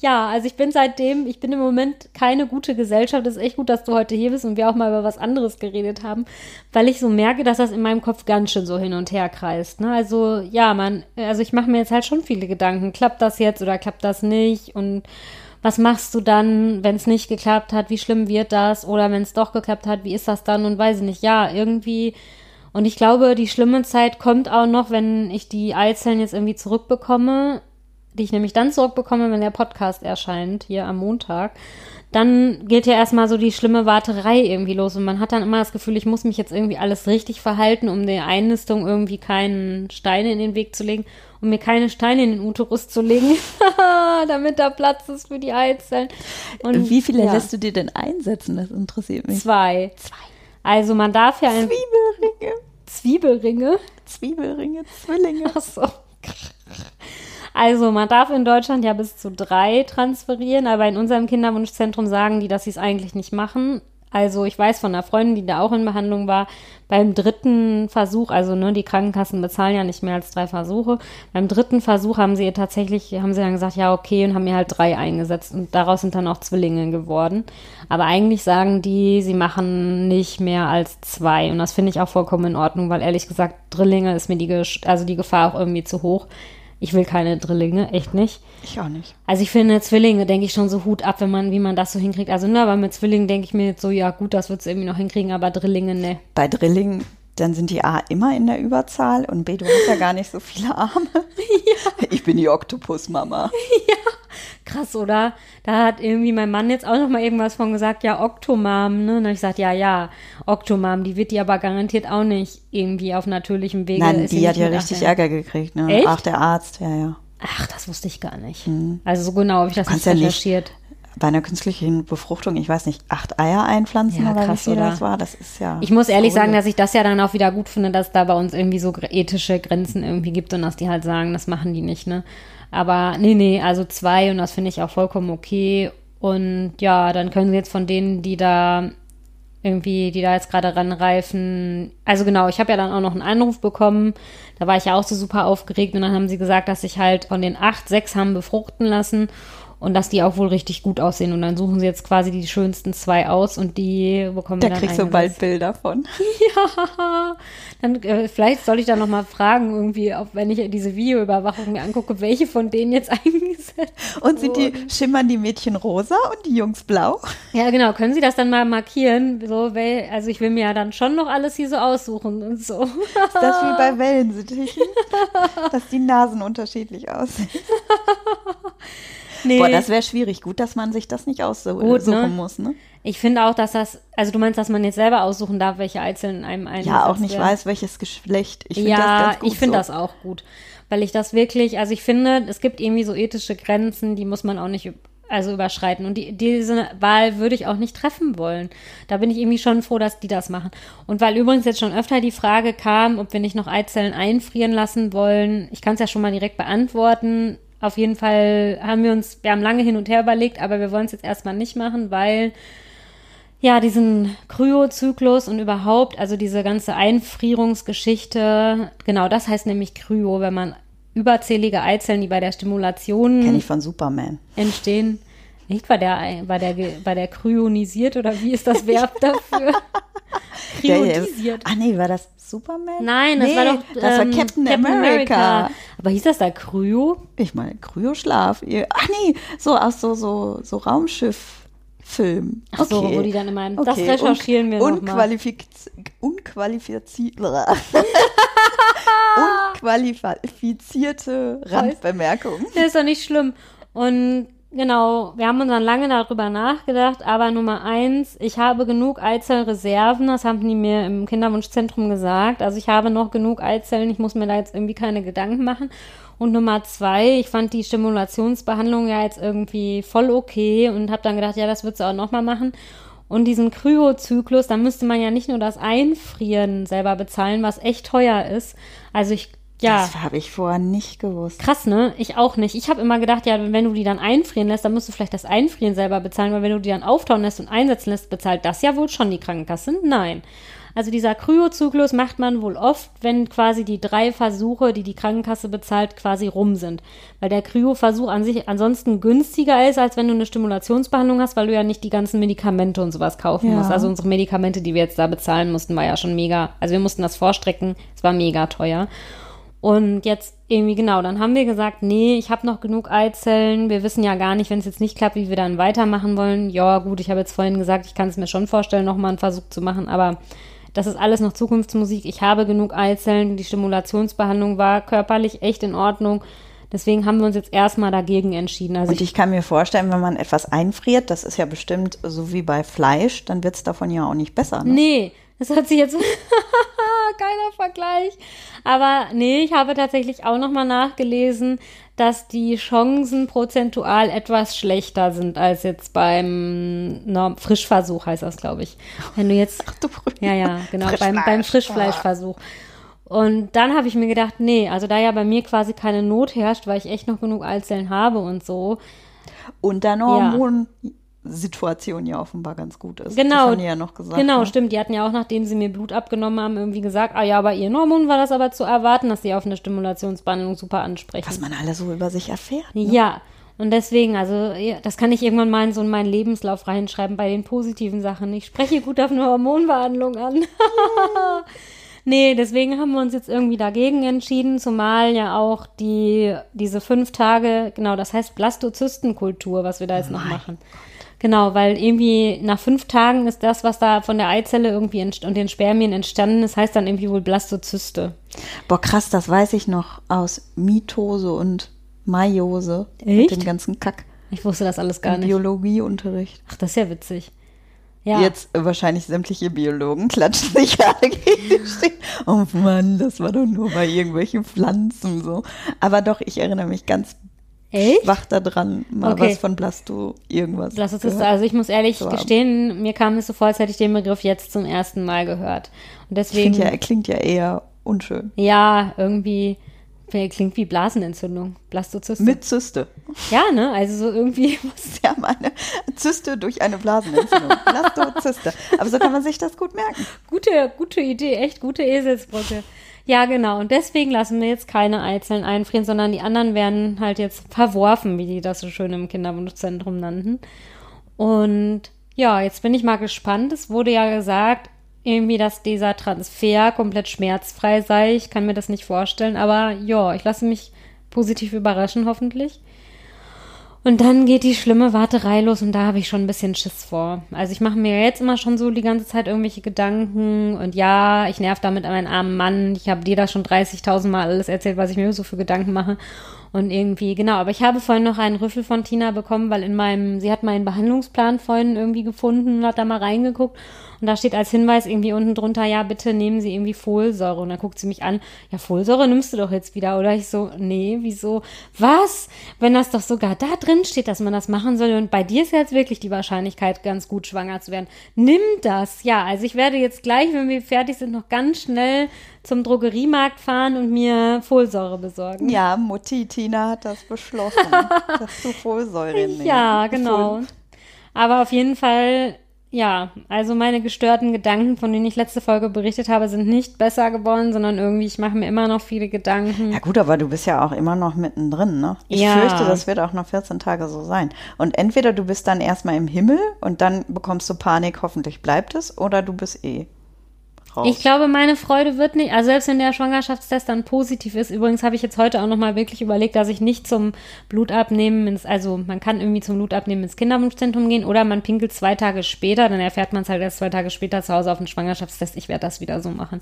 S1: ja, also ich bin seitdem, ich bin im Moment keine gute Gesellschaft. Es ist echt gut, dass du heute hier bist und wir auch mal über was anderes geredet haben, weil ich so merke, dass das in meinem Kopf ganz schön so hin und her kreist. Ne? Also ja, man, also ich mache mir jetzt halt schon viele Gedanken. Klappt das jetzt oder klappt das nicht? Und was machst du dann, wenn es nicht geklappt hat, wie schlimm wird das? Oder wenn es doch geklappt hat, wie ist das dann? Und weiß ich nicht, ja, irgendwie. Und ich glaube, die schlimme Zeit kommt auch noch, wenn ich die Eizellen jetzt irgendwie zurückbekomme, die ich nämlich dann zurückbekomme, wenn der Podcast erscheint, hier am Montag dann geht ja erstmal so die schlimme Warterei irgendwie los und man hat dann immer das Gefühl, ich muss mich jetzt irgendwie alles richtig verhalten, um der Einnistung irgendwie keinen Steine in den Weg zu legen, um mir keine Steine in den Uterus zu legen, damit da Platz ist für die Eizellen.
S2: Und wie viele ja. lässt du dir denn einsetzen? Das interessiert mich.
S1: Zwei. Zwei. Also man darf ja ein
S2: Zwiebelringe.
S1: Zwiebelringe?
S2: Zwiebelringe, Zwillinge.
S1: Ach so. Also man darf in Deutschland ja bis zu drei transferieren, aber in unserem Kinderwunschzentrum sagen die, dass sie es eigentlich nicht machen. Also ich weiß von einer Freundin, die da auch in Behandlung war, beim dritten Versuch, also ne, die Krankenkassen bezahlen ja nicht mehr als drei Versuche. Beim dritten Versuch haben sie ihr tatsächlich, haben sie dann gesagt, ja okay, und haben mir halt drei eingesetzt und daraus sind dann auch Zwillinge geworden. Aber eigentlich sagen die, sie machen nicht mehr als zwei und das finde ich auch vollkommen in Ordnung, weil ehrlich gesagt Drillinge ist mir die, also die Gefahr auch irgendwie zu hoch. Ich will keine Drillinge, echt nicht.
S2: Ich auch nicht.
S1: Also ich finde Zwillinge, denke ich schon so Hut ab, wenn man, wie man das so hinkriegt. Also ne, aber mit Zwillingen denke ich mir jetzt so, ja gut, das wird es irgendwie noch hinkriegen, aber Drillinge, ne.
S2: Bei Drillingen, dann sind die A immer in der Überzahl und B, du hast ja gar nicht so viele Arme. Ja. Ich bin die Oktopusmama.
S1: Ja. Krass, oder? Da hat irgendwie mein Mann jetzt auch noch mal irgendwas von gesagt, ja, Oktomam, ne? Und ich gesagt, ja, ja, Oktomam, die wird die aber garantiert auch nicht irgendwie auf natürlichem Wege.
S2: Nein, die hat ja richtig Ärger gekriegt, ne?
S1: Echt?
S2: Ach, der Arzt, ja, ja.
S1: Ach, das wusste ich gar nicht. Mhm. Also so genau habe ich das nicht
S2: recherchiert. Ja bei einer künstlichen Befruchtung, ich weiß nicht, acht Eier einpflanzen ja, oder krass, wie viel oder? das war, das ist ja.
S1: Ich muss ehrlich sagen, dass ich das ja dann auch wieder gut finde, dass da bei uns irgendwie so ethische Grenzen irgendwie gibt und dass die halt sagen, das machen die nicht, ne? Aber nee, nee, also zwei und das finde ich auch vollkommen okay. Und ja, dann können sie jetzt von denen, die da irgendwie, die da jetzt gerade ranreifen. Also genau, ich habe ja dann auch noch einen Anruf bekommen. Da war ich ja auch so super aufgeregt und dann haben sie gesagt, dass sich halt von den acht, sechs haben befruchten lassen und dass die auch wohl richtig gut aussehen. Und dann suchen sie jetzt quasi die schönsten zwei aus und die bekommen
S2: Da
S1: dann
S2: kriegst du bald Bilder von.
S1: Ja, dann äh, vielleicht soll ich da noch mal fragen, irgendwie, ob wenn ich diese Videoüberwachung mir angucke, welche von denen jetzt eingesetzt
S2: Und sind die, schimmern die Mädchen rosa und die Jungs blau?
S1: Ja, genau. Können Sie das dann mal markieren? So, weil, also ich will mir ja dann schon noch alles hier so aussuchen und so.
S2: Ist das wie bei Wellensittichen? dass die Nasen unterschiedlich aussehen.
S1: Nee,
S2: Boah, das wäre schwierig. Gut, dass man sich das nicht aussuchen
S1: Gut, ne?
S2: muss, ne?
S1: ich finde auch, dass das, also du meinst, dass man jetzt selber aussuchen darf, welche Einzelnen in einem eingesetzt
S2: Ja, auch nicht
S1: werden?
S2: weiß, welches Geschlecht. Ich finde
S1: ja,
S2: das ganz gut
S1: ich finde
S2: so.
S1: das auch gut, weil ich das wirklich, also ich finde, es gibt irgendwie so ethische Grenzen, die muss man auch nicht also überschreiten und die, diese Wahl würde ich auch nicht treffen wollen. Da bin ich irgendwie schon froh, dass die das machen. Und weil übrigens jetzt schon öfter die Frage kam, ob wir nicht noch Eizellen einfrieren lassen wollen, ich kann es ja schon mal direkt beantworten. Auf jeden Fall haben wir uns, wir haben lange hin und her überlegt, aber wir wollen es jetzt erstmal nicht machen, weil ja, diesen Kryozyklus und überhaupt, also diese ganze Einfrierungsgeschichte, genau das heißt nämlich Kryo, wenn man überzählige Eizellen, die bei der Stimulation
S2: Kenn ich von Superman.
S1: entstehen. Nicht, war der, war der, war der kryonisiert oder wie ist das Verb dafür? Kryotisiert.
S2: Ah nee, war das Superman?
S1: Nein, das
S2: nee,
S1: war doch
S2: das war
S1: ähm,
S2: Captain, America.
S1: Aber hieß das da Kryo?
S2: Ich meine, Kryoschlaf. Ach nee, so aus so, so, so Raumschiff-Film.
S1: Ach so,
S2: okay.
S1: wo die dann immer- das recherchieren wir noch mal.
S2: unqualifiz Unqualifiziert. Unqualifizierte Randbemerkung.
S1: Das ist doch nicht schlimm. Und genau, wir haben uns dann lange darüber nachgedacht, aber Nummer eins, ich habe genug Eizellreserven, das haben die mir im Kinderwunschzentrum gesagt. Also ich habe noch genug Eizellen, ich muss mir da jetzt irgendwie keine Gedanken machen. Und Nummer zwei, ich fand die Stimulationsbehandlung ja jetzt irgendwie voll okay und habe dann gedacht, ja, das wird sie auch nochmal machen. Und diesen Kryozyklus, da müsste man ja nicht nur das Einfrieren selber bezahlen, was echt teuer ist. Also ich, ja.
S2: Das habe ich vorher nicht gewusst.
S1: Krass, ne? Ich auch nicht. Ich habe immer gedacht, ja, wenn du die dann einfrieren lässt, dann musst du vielleicht das Einfrieren selber bezahlen, weil wenn du die dann auftauen lässt und einsetzen lässt, bezahlt das ja wohl schon die Krankenkasse. Nein. Also dieser Kryozyklus macht man wohl oft, wenn quasi die drei Versuche, die die Krankenkasse bezahlt, quasi rum sind. Weil der Kryoversuch an sich ansonsten günstiger ist, als wenn du eine Stimulationsbehandlung hast, weil du ja nicht die ganzen Medikamente und sowas kaufen
S2: Ja.
S1: musst. Also unsere Medikamente, die wir jetzt da bezahlen mussten, war ja schon mega. Also wir mussten das vorstrecken. Es war mega teuer. Und jetzt irgendwie genau, dann haben wir gesagt, nee, ich habe noch genug Eizellen. Wir wissen ja gar nicht, wenn es jetzt nicht klappt, wie wir dann weitermachen wollen. Ja, gut, ich habe jetzt vorhin gesagt, ich kann es mir schon vorstellen, nochmal einen Versuch zu machen, aber das ist alles noch Zukunftsmusik. Ich habe genug Eizellen. Die Stimulationsbehandlung war körperlich echt in Ordnung. Deswegen haben wir uns jetzt erstmal dagegen entschieden. Also
S2: Und ich kann mir vorstellen, wenn man etwas einfriert, das ist ja bestimmt so wie bei Fleisch, dann wird es davon ja auch nicht besser. Ne?
S1: Nee, das hat sich jetzt geiler Vergleich. Aber nee, ich habe tatsächlich auch nochmal nachgelesen, dass die Chancen prozentual etwas schlechter sind als jetzt beim na, Frischversuch heißt das, glaube ich. Wenn du jetzt
S2: Du
S1: ja, ja, genau, beim, beim Frischfleischversuch. Und dann habe ich mir gedacht, nee, also da ja bei mir quasi keine Not herrscht, weil ich echt noch genug Eizellen habe und so,
S2: Und deine
S1: Ja.
S2: Hormonsituation ja offenbar ganz gut ist.
S1: Genau.
S2: Das ja noch gesagt.
S1: Genau,
S2: ne?
S1: stimmt. Die hatten ja auch, nachdem sie mir Blut abgenommen haben, irgendwie gesagt, ah ja, bei ihren Hormonen war das aber zu erwarten, dass sie auf eine Stimulationsbehandlung super ansprechen.
S2: Was man alles so über sich erfährt. Ne?
S1: Ja, und deswegen, also das kann ich irgendwann mal in so meinen Lebenslauf reinschreiben bei den positiven Sachen. Ich spreche gut auf eine Hormonbehandlung an. nee, deswegen haben wir uns jetzt irgendwie dagegen entschieden, zumal ja auch die, diese fünf Tage, genau, das heißt Blastozystenkultur, was wir da jetzt noch machen. Genau, weil irgendwie nach fünf Tagen ist das, was da von der Eizelle irgendwie und den Spermien entstanden ist, heißt dann irgendwie wohl Blastozyste.
S2: Boah, krass, das weiß ich noch aus Mitose und Meiose. Mit
S1: Echt?
S2: dem ganzen Kack
S1: Ich wusste das alles gar
S2: im
S1: nicht.
S2: Biologieunterricht.
S1: Ach, das ist ja witzig. Ja.
S2: Jetzt äh, wahrscheinlich sämtliche Biologen klatschen sich alle gegen. Oh Mann, das war doch nur bei irgendwelchen Pflanzen so. Aber doch, ich erinnere mich ganz
S1: Echt?
S2: schwach daran, mal
S1: Okay.
S2: was von Blasto irgendwas.
S1: Blastozyste, also ich muss ehrlich
S2: haben.
S1: gestehen, mir kam es so vor, als hätte ich den Begriff jetzt zum ersten Mal gehört. Und deswegen,
S2: finde ja, er klingt ja eher unschön.
S1: ja, irgendwie, klingt wie Blasenentzündung. Blastozyste.
S2: Mit Zyste.
S1: Ja, ne? Also so irgendwie,
S2: Sie haben eine Zyste durch eine Blasenentzündung. Blastozyste. Aber so kann man sich das gut merken.
S1: gute, gute Idee, echt gute Eselsbrücke. Ja, genau. Und deswegen lassen wir jetzt keine Eizellen einfrieren, sondern die anderen werden halt jetzt verworfen, wie die das so schön im Kinderwunschzentrum nannten. Und ja, jetzt bin ich mal gespannt. Es wurde ja gesagt, irgendwie, dass dieser Transfer komplett schmerzfrei sei. Ich kann mir das nicht vorstellen, aber ja, ich lasse mich positiv überraschen, hoffentlich. Und dann geht die schlimme Warterei los und da habe ich schon ein bisschen Schiss vor. Also ich mache mir jetzt immer schon so die ganze Zeit irgendwelche Gedanken und ja, ich nerv damit meinen armen Mann. Ich habe dir da schon 30.000 Mal alles erzählt, was ich mir so für Gedanken mache. Und irgendwie, genau, aber ich habe vorhin noch einen Rüffel von Tina bekommen, weil in meinem, sie hat meinen Behandlungsplan vorhin irgendwie gefunden und hat da mal reingeguckt und da steht als Hinweis irgendwie unten drunter, ja, bitte nehmen Sie irgendwie Folsäure. Und dann guckt sie mich an, ja, Folsäure nimmst du doch jetzt wieder. Oder ich so, nee, wieso? Was? Wenn das doch sogar da drin steht, dass man das machen soll. Und bei dir ist jetzt wirklich die Wahrscheinlichkeit, ganz gut schwanger zu werden. Nimm das. Ja, also ich werde jetzt gleich, wenn wir fertig sind, noch ganz schnell zum Drogeriemarkt fahren und mir Folsäure besorgen.
S2: Ja, Mutti Tina hat das beschlossen, dass du Folsäure nimmst.
S1: Ja, genau. Aber auf jeden Fall ja, also meine gestörten Gedanken, von denen ich letzte Folge berichtet habe, sind nicht besser geworden, sondern irgendwie, ich mache mir immer noch viele Gedanken.
S2: Ja gut, aber du bist ja auch immer noch mittendrin, ne? Ich
S1: Ja.
S2: fürchte, das wird auch noch 14 Tage so sein. Und entweder du bist dann erstmal im Himmel und dann bekommst du Panik, hoffentlich bleibt es, oder du bist eh raus.
S1: Ich glaube, meine Freude wird nicht, also selbst wenn der Schwangerschaftstest dann positiv ist, übrigens habe ich jetzt heute auch nochmal wirklich überlegt, dass ich nicht zum Blutabnehmen ins, also man kann irgendwie zum Blutabnehmen ins Kinderwunschzentrum gehen oder man pinkelt zwei Tage später, dann erfährt man es halt erst zwei Tage später zu Hause auf den Schwangerschaftstest. Ich werde das wieder so machen.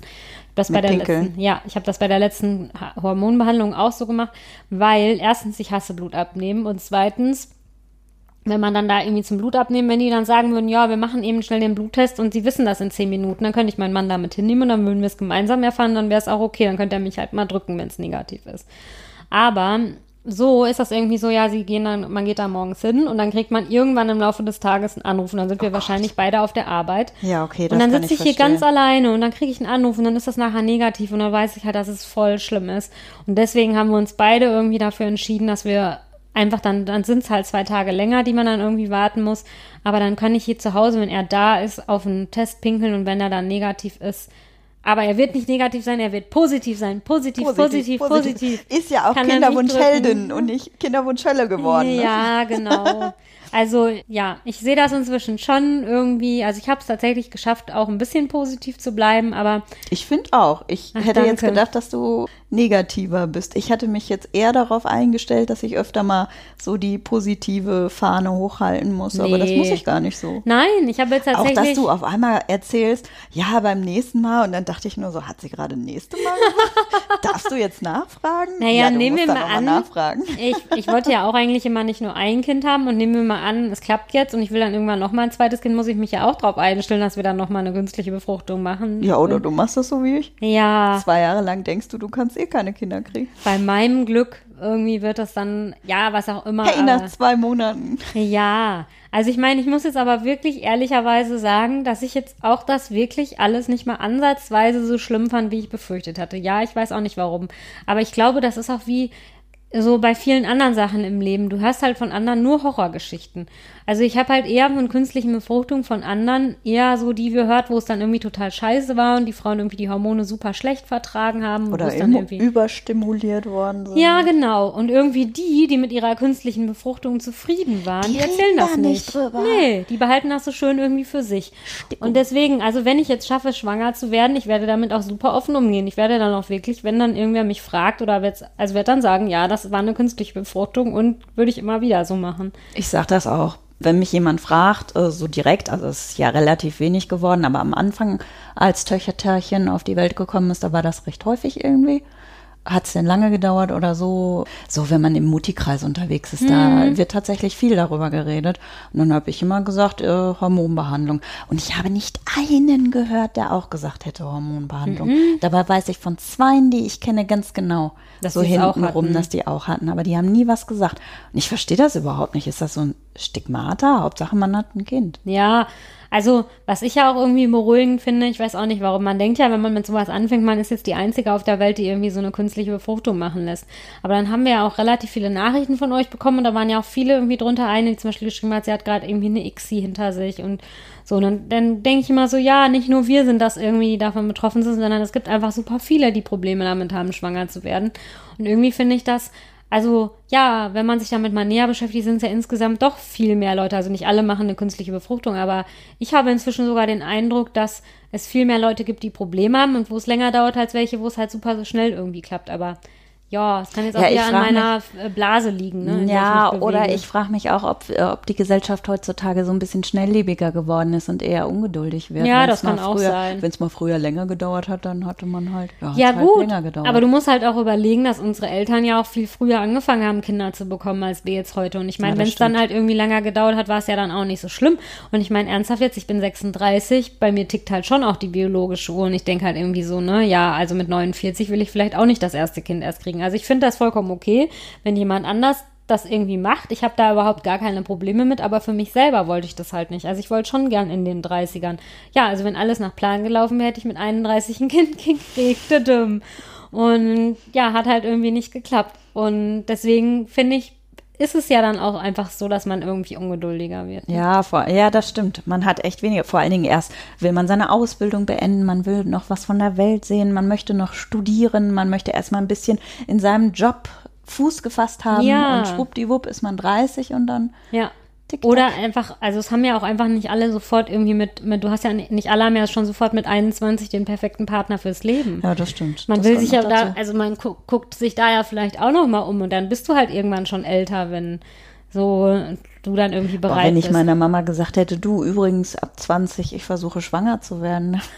S1: Das bei
S2: Mit
S1: der
S2: Pinkeln?
S1: letzten, ja, ich habe das bei der letzten Ha- Hormonbehandlung auch so gemacht, weil erstens ich hasse Blutabnehmen und zweitens wenn man dann da irgendwie zum Blut abnehmen, wenn die dann sagen würden, ja, wir machen eben schnell den Bluttest und sie wissen das in zehn Minuten, dann könnte ich meinen Mann damit hinnehmen und dann würden wir es gemeinsam erfahren, dann wäre es auch okay, dann könnte er mich halt mal drücken, wenn es negativ ist. Aber so ist das irgendwie so, ja, sie gehen dann, man geht da morgens hin und dann kriegt man irgendwann im Laufe des Tages einen Anruf und dann sind wir wahrscheinlich beide auf der Arbeit.
S2: Ja, okay, das
S1: Und dann sitze
S2: ich
S1: ich hier ganz alleine und dann kriege ich einen Anruf und dann ist das nachher negativ und dann weiß ich halt, dass es voll schlimm ist. Und deswegen haben wir uns beide irgendwie dafür entschieden, dass wir einfach dann, dann sind es halt zwei Tage länger, die man dann irgendwie warten muss. Aber dann kann ich hier zu Hause, wenn er da ist, auf einen Test pinkeln und wenn er dann negativ ist. Aber er wird nicht negativ sein, er wird positiv sein. Positiv, positiv, positiv.
S2: Ist ja auch
S1: er
S2: Kinderwunschheldin und nicht Kinderwunschhölle geworden. Ne?
S1: Ja, genau. Also ja, ich sehe das inzwischen schon irgendwie. Also ich habe es tatsächlich geschafft, auch ein bisschen positiv zu bleiben, aber
S2: Ich finde auch. Ich
S1: Ach,
S2: hätte jetzt
S1: danke.
S2: gedacht, dass du negativer bist. Ich hatte mich jetzt eher darauf eingestellt, dass ich öfter mal so die positive Fahne hochhalten muss. Aber das
S1: Nee.
S2: muss ich gar nicht so.
S1: nein, ich habe jetzt
S2: Auch
S1: tatsächlich.
S2: dass du auf einmal erzählst, ja, beim nächsten Mal. Und dann dachte ich nur so, hat sie gerade nächste Mal gemacht? Darfst du jetzt nachfragen?
S1: Naja,
S2: ja,
S1: nehmen wir mal an.
S2: nachfragen.
S1: Ich, ich wollte ja auch eigentlich immer nicht nur ein Kind haben und nehmen wir mal an, es klappt jetzt und ich will dann irgendwann noch mal ein zweites Kind, muss ich mich ja auch drauf einstellen, dass wir dann noch mal eine künstliche Befruchtung machen.
S2: Ja, oder du machst das so wie ich.
S1: Ja,
S2: Zwei Jahre lang denkst du, du kannst eh keine Kinder kriegen.
S1: bei meinem Glück irgendwie wird das dann, ja, was auch immer.
S2: Hey, nach zwei Monaten.
S1: Ja, also ich meine, ich muss jetzt aber wirklich ehrlicherweise sagen, dass ich jetzt auch das wirklich alles nicht mal ansatzweise so schlimm fand, wie ich befürchtet hatte. Ja, ich weiß auch nicht warum. Aber ich glaube, das ist auch wie so bei vielen anderen Sachen im Leben. Du hörst halt von anderen nur Horrorgeschichten. Also ich habe halt eher von künstlichen Befruchtungen von anderen eher so die gehört, wo es dann irgendwie total scheiße war und die Frauen irgendwie die Hormone super schlecht vertragen haben.
S2: Oder
S1: es dann irgendwie
S2: überstimuliert worden sind.
S1: ja, genau. Und irgendwie die, die mit ihrer künstlichen Befruchtung zufrieden waren, die,
S2: Die
S1: erzählen das
S2: da
S1: nicht.
S2: drüber.
S1: Nee, die behalten das so schön irgendwie für sich. Und deswegen, also wenn ich jetzt schaffe, schwanger zu werden, ich werde damit auch super offen umgehen. Ich werde dann auch wirklich, wenn dann irgendwer mich fragt oder wird's, also werde dann sagen, ja, das war eine künstliche Befruchtung und würde ich immer wieder so machen.
S2: Ich sag das auch. Wenn mich jemand fragt, äh, so direkt, also es ist ja relativ wenig geworden, aber am Anfang, als Töchertärchen auf die Welt gekommen ist, da war das recht häufig irgendwie. Hat es denn lange gedauert oder so? So, wenn man im Mutti-Kreis unterwegs ist, da wird tatsächlich viel darüber geredet. Und dann habe ich immer gesagt, äh, Hormonbehandlung. Und ich habe nicht einen gehört, der auch gesagt hätte Hormonbehandlung. Dabei weiß ich von zweien, die ich kenne, ganz genau,
S1: Dass
S2: so hintenrum, dass die auch hatten. Aber die haben nie was gesagt. Und ich verstehe das überhaupt nicht. Ist das so ein Stigmata. Hauptsache, man hat ein Kind.
S1: Ja, also, was ich ja auch irgendwie beruhigend finde, ich weiß auch nicht warum, man denkt ja, wenn man mit sowas anfängt, man ist jetzt die Einzige auf der Welt, die irgendwie so eine künstliche Befruchtung machen lässt. Aber dann haben wir ja auch relativ viele Nachrichten von euch bekommen und da waren ja auch viele irgendwie drunter eine, die zum Beispiel geschrieben hat, sie hat gerade irgendwie eine ICSI hinter sich und so. Und dann, dann denke ich immer so, ja, nicht nur wir sind das irgendwie, die davon betroffen sind, sondern es gibt einfach super viele, die Probleme damit haben, schwanger zu werden. Und irgendwie finde ich das also ja, wenn man sich damit mal näher beschäftigt, sind es ja insgesamt doch viel mehr Leute. Also nicht alle machen eine künstliche Befruchtung, aber ich habe inzwischen sogar den Eindruck, dass es viel mehr Leute gibt, die Probleme haben und wo es länger dauert als welche, wo es halt super so schnell irgendwie klappt. Aber ja, es kann jetzt auch ja, wieder an meiner mich, äh, Blase liegen. Ne,
S2: ja, ich oder ich frage mich auch, ob, äh, ob die Gesellschaft heutzutage so ein bisschen schnelllebiger geworden ist und eher ungeduldig wird.
S1: Ja, das kann auch früher, sein.
S2: Wenn es mal früher länger gedauert hat, dann hatte man halt,
S1: ja, ja halt gut, länger gedauert. aber du musst halt auch überlegen, dass unsere Eltern ja auch viel früher angefangen haben, Kinder zu bekommen, als wir jetzt heute. Und ich meine, ja, wenn es dann halt irgendwie länger gedauert hat, war es ja dann auch nicht so schlimm. Und ich meine, ernsthaft jetzt, ich bin 36, bei mir tickt halt schon auch die biologische Uhr und ich denke halt irgendwie so, ne, ja, also mit 49 will ich vielleicht auch nicht das erste Kind erst kriegen. Also ich finde das vollkommen okay, wenn jemand anders das irgendwie macht. Ich habe da überhaupt gar keine Probleme mit, aber für mich selber wollte ich das halt nicht. Also ich wollte schon gern in den 30ern. Ja, also wenn alles nach Plan gelaufen wäre, hätte ich mit 31 ein Kind gekriegt. Und ja, hat halt irgendwie nicht geklappt. Und deswegen finde ich, ist es ja dann auch einfach so, dass man irgendwie ungeduldiger wird.
S2: Ja, vor, ja, das stimmt. Man hat echt weniger. Vor allen Dingen erst will man seine Ausbildung beenden, man will noch was von der Welt sehen, man möchte noch studieren, man möchte erstmal ein bisschen in seinem Job Fuß gefasst haben ja. und schwuppdiwupp ist man 30 und dann
S1: ja. TikTok. Oder einfach, also es haben ja auch einfach nicht alle sofort irgendwie mit, mit du hast ja nicht alle haben ja schon sofort mit 21 den perfekten Partner fürs Leben.
S2: Ja, das stimmt.
S1: Man
S2: das
S1: will sich ja da, also man gu guckt sich da ja vielleicht auch noch mal um und dann bist du halt irgendwann schon älter, wenn so du dann irgendwie bereit
S2: Boah, wenn ich
S1: bist.
S2: meiner Mama gesagt hätte, du übrigens ab 20, ich versuche schwanger zu werden.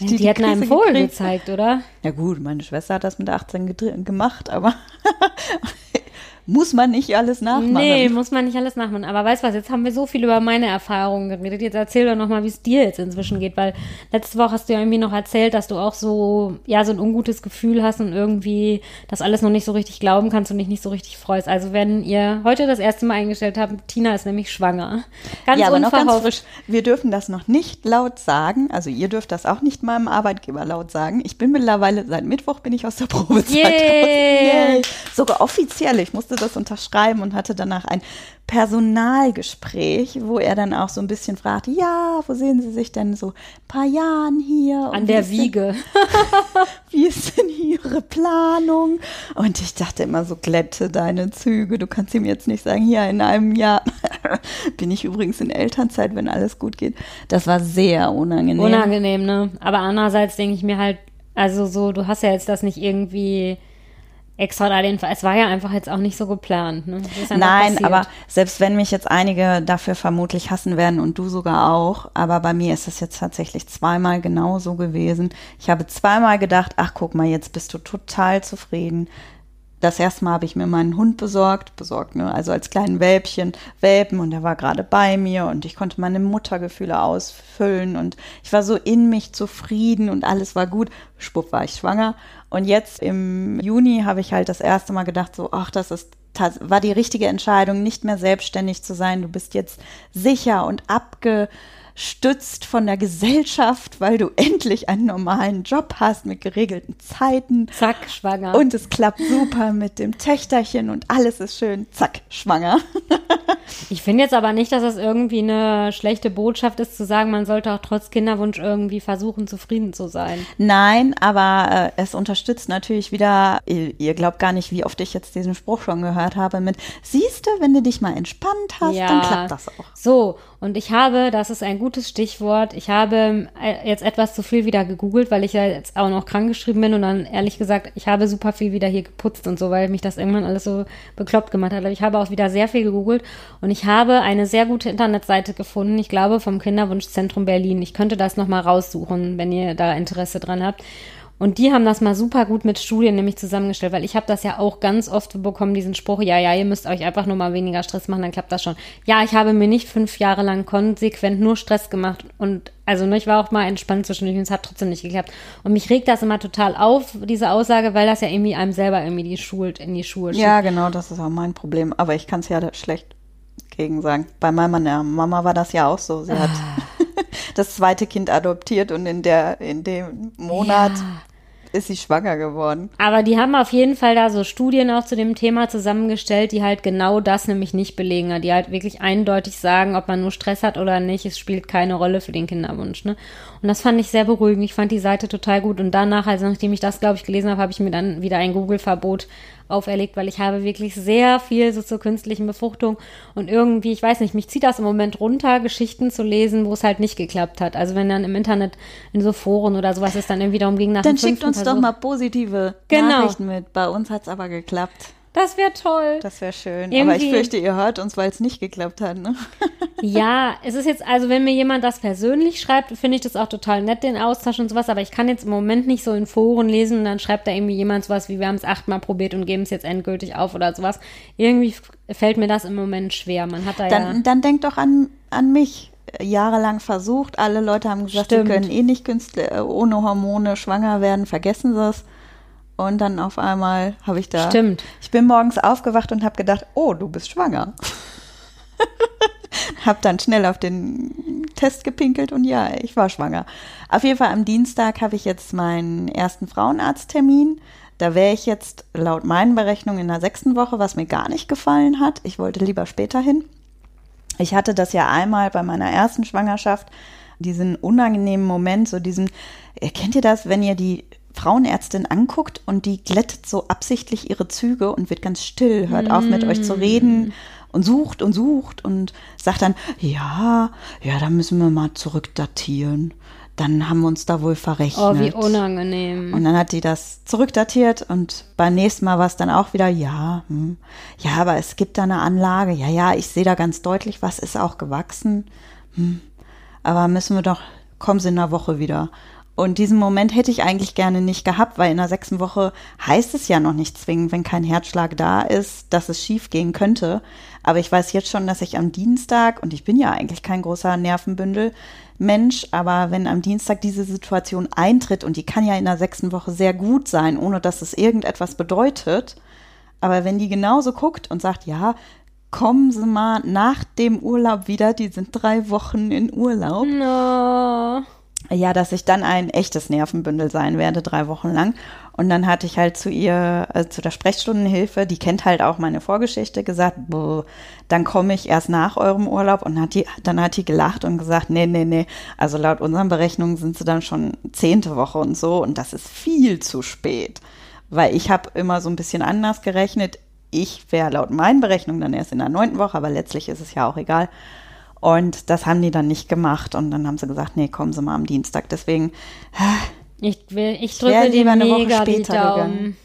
S1: Die, die, die hätten einem Vogel gezeigt, oder?
S2: Ja gut, meine Schwester hat das mit 18 gemacht, aber muss man nicht alles nachmachen.
S1: Nee, muss man nicht alles nachmachen. Aber weißt du was, jetzt haben wir so viel über meine Erfahrungen geredet. Jetzt erzähl doch nochmal, wie es dir jetzt inzwischen geht, weil letzte Woche hast du ja irgendwie noch erzählt, dass du auch so, ja, so ein ungutes Gefühl hast und irgendwie das alles noch nicht so richtig glauben kannst und dich nicht so richtig freust. Also wenn ihr heute das erste Mal eingestellt habt, Tina ist nämlich schwanger.
S2: Ganz ja, aber noch ganz frisch. Wir dürfen das noch nicht laut sagen. Also ihr dürft das auch nicht meinem Arbeitgeber laut sagen. Ich bin mittlerweile, seit Mittwoch bin ich aus der Probezeit
S1: Yay.
S2: Yay. Sogar offiziell. Ich musste musste das unterschreiben und hatte danach ein Personalgespräch, wo er dann auch so ein bisschen fragte, ja, wo sehen Sie sich denn so ein paar Jahren hier?
S1: An der Wiege.
S2: wie ist denn Ihre Planung? Und ich dachte immer so, glätte deine Züge. Du kannst ihm jetzt nicht sagen, hier in einem Jahr bin ich übrigens in Elternzeit, wenn alles gut geht. Das war sehr unangenehm.
S1: Unangenehm, ne? Aber andererseits denke ich mir halt, also so, du hast ja jetzt das nicht irgendwie extra da den, es war ja einfach jetzt auch nicht so geplant. Ne?
S2: Nein, passiert. aber selbst wenn mich jetzt einige dafür vermutlich hassen werden und du sogar auch, aber bei mir ist es jetzt tatsächlich zweimal genau so gewesen. Ich habe zweimal gedacht, ach guck mal, jetzt bist du total zufrieden. Das erste Mal habe ich mir meinen Hund besorgt, besorgt, ne? also als kleinen Welpchen, Welpen und er war gerade bei mir und ich konnte meine Muttergefühle ausfüllen und ich war so in mich zufrieden und alles war gut. Spupp war ich schwanger und jetzt im Juni habe ich halt das erste Mal gedacht, so, ach, das ist war die richtige Entscheidung, nicht mehr selbstständig zu sein. Du bist jetzt sicher und abge stützt von der Gesellschaft, weil du endlich einen normalen Job hast mit geregelten Zeiten.
S1: Zack, schwanger.
S2: Und es klappt super mit dem Töchterchen und alles ist schön. Zack, schwanger.
S1: ich finde jetzt aber nicht, dass es irgendwie eine schlechte Botschaft ist, zu sagen, man sollte auch trotz Kinderwunsch irgendwie versuchen, zufrieden zu sein.
S2: Nein, aber äh, es unterstützt natürlich wieder, ihr, ihr, glaubt gar nicht, wie oft ich jetzt diesen Spruch schon gehört habe mit, siehst du, wenn du dich mal entspannt hast, ja. dann klappt das auch.
S1: So, und ich habe, das ist ein gutes Stichwort, ich habe äh, jetzt etwas zu viel wieder gegoogelt, weil ich ja jetzt auch noch krankgeschrieben bin und dann ehrlich gesagt, ich habe super viel wieder hier geputzt und so, weil mich das irgendwann alles so bekloppt gemacht hat. Aber ich habe auch wieder sehr viel gegoogelt und ich habe eine sehr gute Internetseite gefunden, ich glaube vom Kinderwunschzentrum Berlin. Ich könnte das nochmal raussuchen, wenn ihr da Interesse dran habt. Und die haben das mal super gut mit Studien nämlich zusammengestellt, weil ich habe das ja auch ganz oft bekommen, diesen Spruch, ja, ja, ihr müsst euch einfach nur mal weniger Stress machen, dann klappt das schon. Ja, ich habe mir nicht fünf Jahre lang konsequent nur Stress gemacht und also ne, ich war auch mal entspannt zwischendurch und es hat trotzdem nicht geklappt. Und mich regt das immer total auf, diese Aussage, weil das ja irgendwie einem selber irgendwie die schult, in die Schuhe
S2: schiebt. Ja, genau, das ist auch mein Problem. Aber ich kann es ja schlecht gegen sagen. Bei meiner Mama war das ja auch so. Sie hat das zweite Kind adoptiert und in der in dem Monat
S1: Ja.
S2: Ist sie schwanger geworden.
S1: Aber die haben auf jeden Fall da so Studien auch zu dem Thema zusammengestellt, die halt genau das nämlich nicht belegen, die halt wirklich eindeutig sagen, ob man nur Stress hat oder nicht, es spielt keine Rolle für den Kinderwunsch. Ne? Und das fand ich sehr beruhigend. Ich fand die Seite total gut. Und danach, also nachdem ich das, glaube ich, gelesen habe, habe ich mir dann wieder ein Google-Verbot auferlegt, weil ich habe wirklich sehr viel so zur künstlichen Befruchtung und irgendwie, ich weiß nicht, mich zieht das im Moment runter, Geschichten zu lesen, wo es halt nicht geklappt hat. Also wenn dann im Internet in so Foren oder sowas es dann irgendwie darum ging, nach
S2: Dann schickt uns doch
S1: Versuch-
S2: mal positive
S1: Genau.
S2: Nachrichten mit. Bei uns hat's aber geklappt.
S1: Das wäre toll.
S2: Das wäre schön. Aber ich
S1: Irgendwie-
S2: fürchte, ihr hört uns, weil es nicht geklappt hat. Ne?
S1: Ja, es ist jetzt, also wenn mir jemand das persönlich schreibt, finde ich das auch total nett, den Austausch und sowas, aber ich kann jetzt im Moment nicht so in Foren lesen und dann schreibt da irgendwie jemand sowas wie, wir haben es achtmal probiert und geben es jetzt endgültig auf oder sowas. Irgendwie fällt mir das im Moment schwer. Man hat da
S2: Dann,
S1: ja.
S2: dann denk doch an, an mich. Jahrelang versucht, alle Leute haben gesagt,
S1: Stimmt.
S2: sie können eh nicht Künstler, äh, ohne Hormone schwanger werden, vergessen sie es. Und dann auf einmal habe ich da.
S1: Stimmt.
S2: Ich bin morgens aufgewacht und habe gedacht, oh, du bist schwanger. hab dann schnell auf den Test gepinkelt und ja, ich war schwanger. Auf jeden Fall am Dienstag habe ich jetzt meinen ersten Frauenarzttermin. Da wäre ich jetzt laut meinen Berechnungen in der sechsten Woche, was mir gar nicht gefallen hat. Ich wollte lieber später hin. Ich hatte das ja einmal bei meiner ersten Schwangerschaft, diesen unangenehmen Moment, so diesen, äh, kennt ihr das, wenn ihr die Frauenärztin anguckt und die glättet so absichtlich ihre Züge und wird ganz still, hört auf mit euch zu reden und sucht und sucht und sagt dann, ja, ja, da müssen wir mal zurückdatieren. Dann haben wir uns da wohl verrechnet.
S1: Oh, wie unangenehm.
S2: Und dann hat die das zurückdatiert und beim nächsten Mal war es dann auch wieder, ja, hm, ja, aber es gibt da eine Anlage, ja, ja, ich sehe da ganz deutlich, was ist auch gewachsen. Hm, aber müssen wir doch, kommen Sie in einer Woche wieder. Und diesen Moment hätte ich eigentlich gerne nicht gehabt, weil in der sechsten Woche heißt es ja noch nicht zwingend, wenn kein Herzschlag da ist, dass es schief gehen könnte. Aber ich weiß jetzt schon, dass ich am Dienstag, und ich bin ja eigentlich kein großer Nervenbündel, Mensch, aber wenn am Dienstag diese Situation eintritt, und die kann ja in der sechsten Woche sehr gut sein, ohne dass es irgendetwas bedeutet, aber wenn die genauso guckt und sagt, ja, kommen Sie mal nach dem Urlaub wieder, die sind drei Wochen in Urlaub,
S1: No.
S2: Ja, dass ich dann ein echtes Nervenbündel sein werde, drei Wochen lang. Und dann hatte ich halt zu ihr, äh, zu der Sprechstundenhilfe, die kennt halt auch meine Vorgeschichte, gesagt, boah, dann komme ich erst nach eurem Urlaub. Und hat die, dann hat die gelacht und gesagt, nee, nee, nee, also laut unseren Berechnungen sind sie dann schon zehnte Woche und so. Und das ist viel zu spät. Weil ich habe immer so ein bisschen anders gerechnet. Ich wäre laut meinen Berechnungen dann erst in der neunten Woche, aber letztlich ist es ja auch egal. Und das haben die dann nicht gemacht. Und dann haben sie gesagt, nee, kommen Sie mal am Dienstag. Deswegen,
S1: Ich, will, ich drücke dir
S2: lieber eine Woche
S1: mega die
S2: später
S1: Daumen.
S2: gegangen.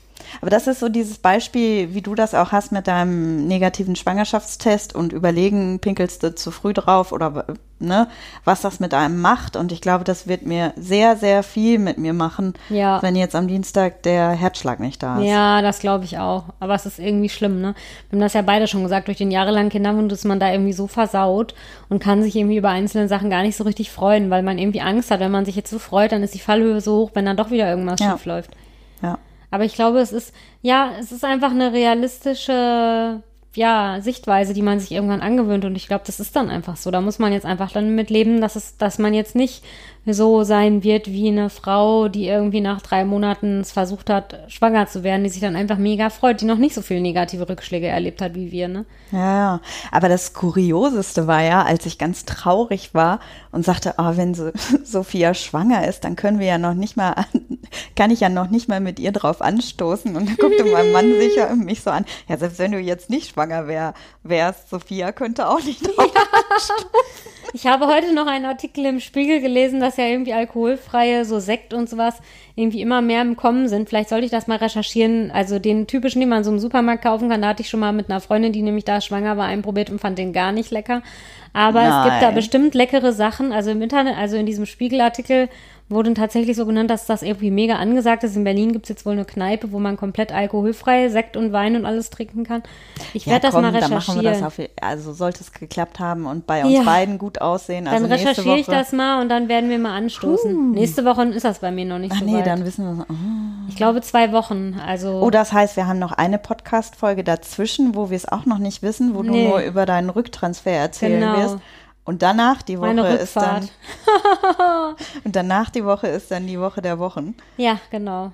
S2: Aber das ist so dieses Beispiel, wie du das auch hast mit deinem negativen Schwangerschaftstest und überlegen, pinkelst du zu früh drauf oder ne, was das mit einem macht. Und ich glaube, das wird mir sehr, sehr viel mit mir machen,
S1: Ja.
S2: wenn jetzt am Dienstag der Herzschlag nicht da ist.
S1: Ja, das glaube ich auch. Aber es ist irgendwie schlimm, ne? Wir haben das ja beide schon gesagt, durch den jahrelangen Kinderwunsch ist man da irgendwie so versaut und kann sich irgendwie über einzelne Sachen gar nicht so richtig freuen, weil man irgendwie Angst hat, wenn man sich jetzt so freut, dann ist die Fallhöhe so hoch, wenn dann doch wieder irgendwas
S2: Ja.
S1: schief läuft.
S2: Ja.
S1: Aber ich glaube, es ist, ja, es ist einfach eine realistische, ja, Sichtweise, die man sich irgendwann angewöhnt. Und ich glaube, das ist dann einfach so. Da muss man jetzt einfach dann mit leben, dass es, dass man jetzt nicht so sein wird wie eine Frau, die irgendwie nach drei Monaten es versucht hat, schwanger zu werden, die sich dann einfach mega freut, die noch nicht so viele negative Rückschläge erlebt hat wie wir, ne?
S2: Ja, ja. Aber das Kurioseste war ja, als ich ganz traurig war und sagte, ah, wenn so, Sophia schwanger ist, dann können wir ja noch nicht mal, an, kann ich ja noch nicht mal mit ihr drauf anstoßen. Und dann guckte mein Mann sicher mich so an. Ja, selbst wenn du jetzt nicht schwanger wär, wärst, Sophia könnte auch nicht drauf.
S1: Ich habe heute noch einen Artikel im Spiegel gelesen, dass ja irgendwie alkoholfreie, so Sekt und sowas irgendwie immer mehr im Kommen sind. Vielleicht sollte ich das mal recherchieren. Also den typischen, den man so im Supermarkt kaufen kann, da hatte ich schon mal mit einer Freundin, die nämlich da schwanger war, einen probiert und fand den gar nicht lecker. Aber es gibt da
S2: Nein.
S1: bestimmt leckere Sachen. Also im Internet, also in diesem Spiegelartikel Wurden tatsächlich so genannt, dass das irgendwie mega angesagt ist. In Berlin gibt es jetzt wohl eine Kneipe, wo man komplett alkoholfrei Sekt und Wein und alles trinken kann. Ich
S2: Ja,
S1: werde das
S2: komm,
S1: mal
S2: dann
S1: recherchieren.
S2: machen wir das auf, also sollte es geklappt haben und bei uns
S1: Ja.
S2: beiden gut aussehen.
S1: dann
S2: Also nächste
S1: recherchiere ich das mal und dann werden wir mal anstoßen. Nächste Woche ist das bei mir noch nicht
S2: Ach
S1: so
S2: nee,
S1: weit.
S2: dann wissen wir. Oh.
S1: ich glaube zwei Wochen. Also
S2: oh, das heißt, wir haben noch eine Podcast-Folge dazwischen, wo wir es auch noch nicht wissen, wo
S1: Nee.
S2: du nur über deinen Rücktransfer erzählen
S1: Genau.
S2: wirst. Und danach die Woche ist dann und danach die Woche ist dann die Woche der Wochen.
S1: Ja, genau.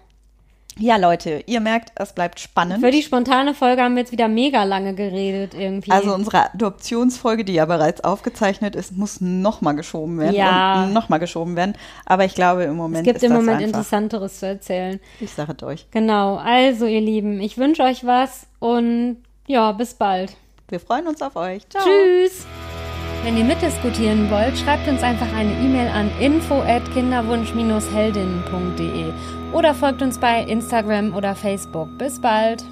S2: Ja, Leute, ihr merkt, es bleibt spannend.
S1: Für die spontane Folge haben wir jetzt wieder mega lange geredet irgendwie.
S2: Also unsere Adoptionsfolge, die ja bereits aufgezeichnet ist, muss nochmal geschoben werden
S1: Ja.
S2: und nochmal geschoben werden. Aber ich glaube, im
S1: es
S2: Moment
S1: gibt
S2: ist
S1: im Moment
S2: einfach.
S1: Interessanteres zu erzählen.
S2: Ich sage es euch.
S1: Genau, also ihr Lieben, ich wünsche euch was und ja, bis bald.
S2: Wir freuen uns auf euch. Ciao.
S1: Tschüss! Wenn ihr mitdiskutieren wollt, schreibt uns einfach eine E-Mail an info@kinderwunsch-heldinnen.de oder folgt uns bei Instagram oder Facebook. Bis bald!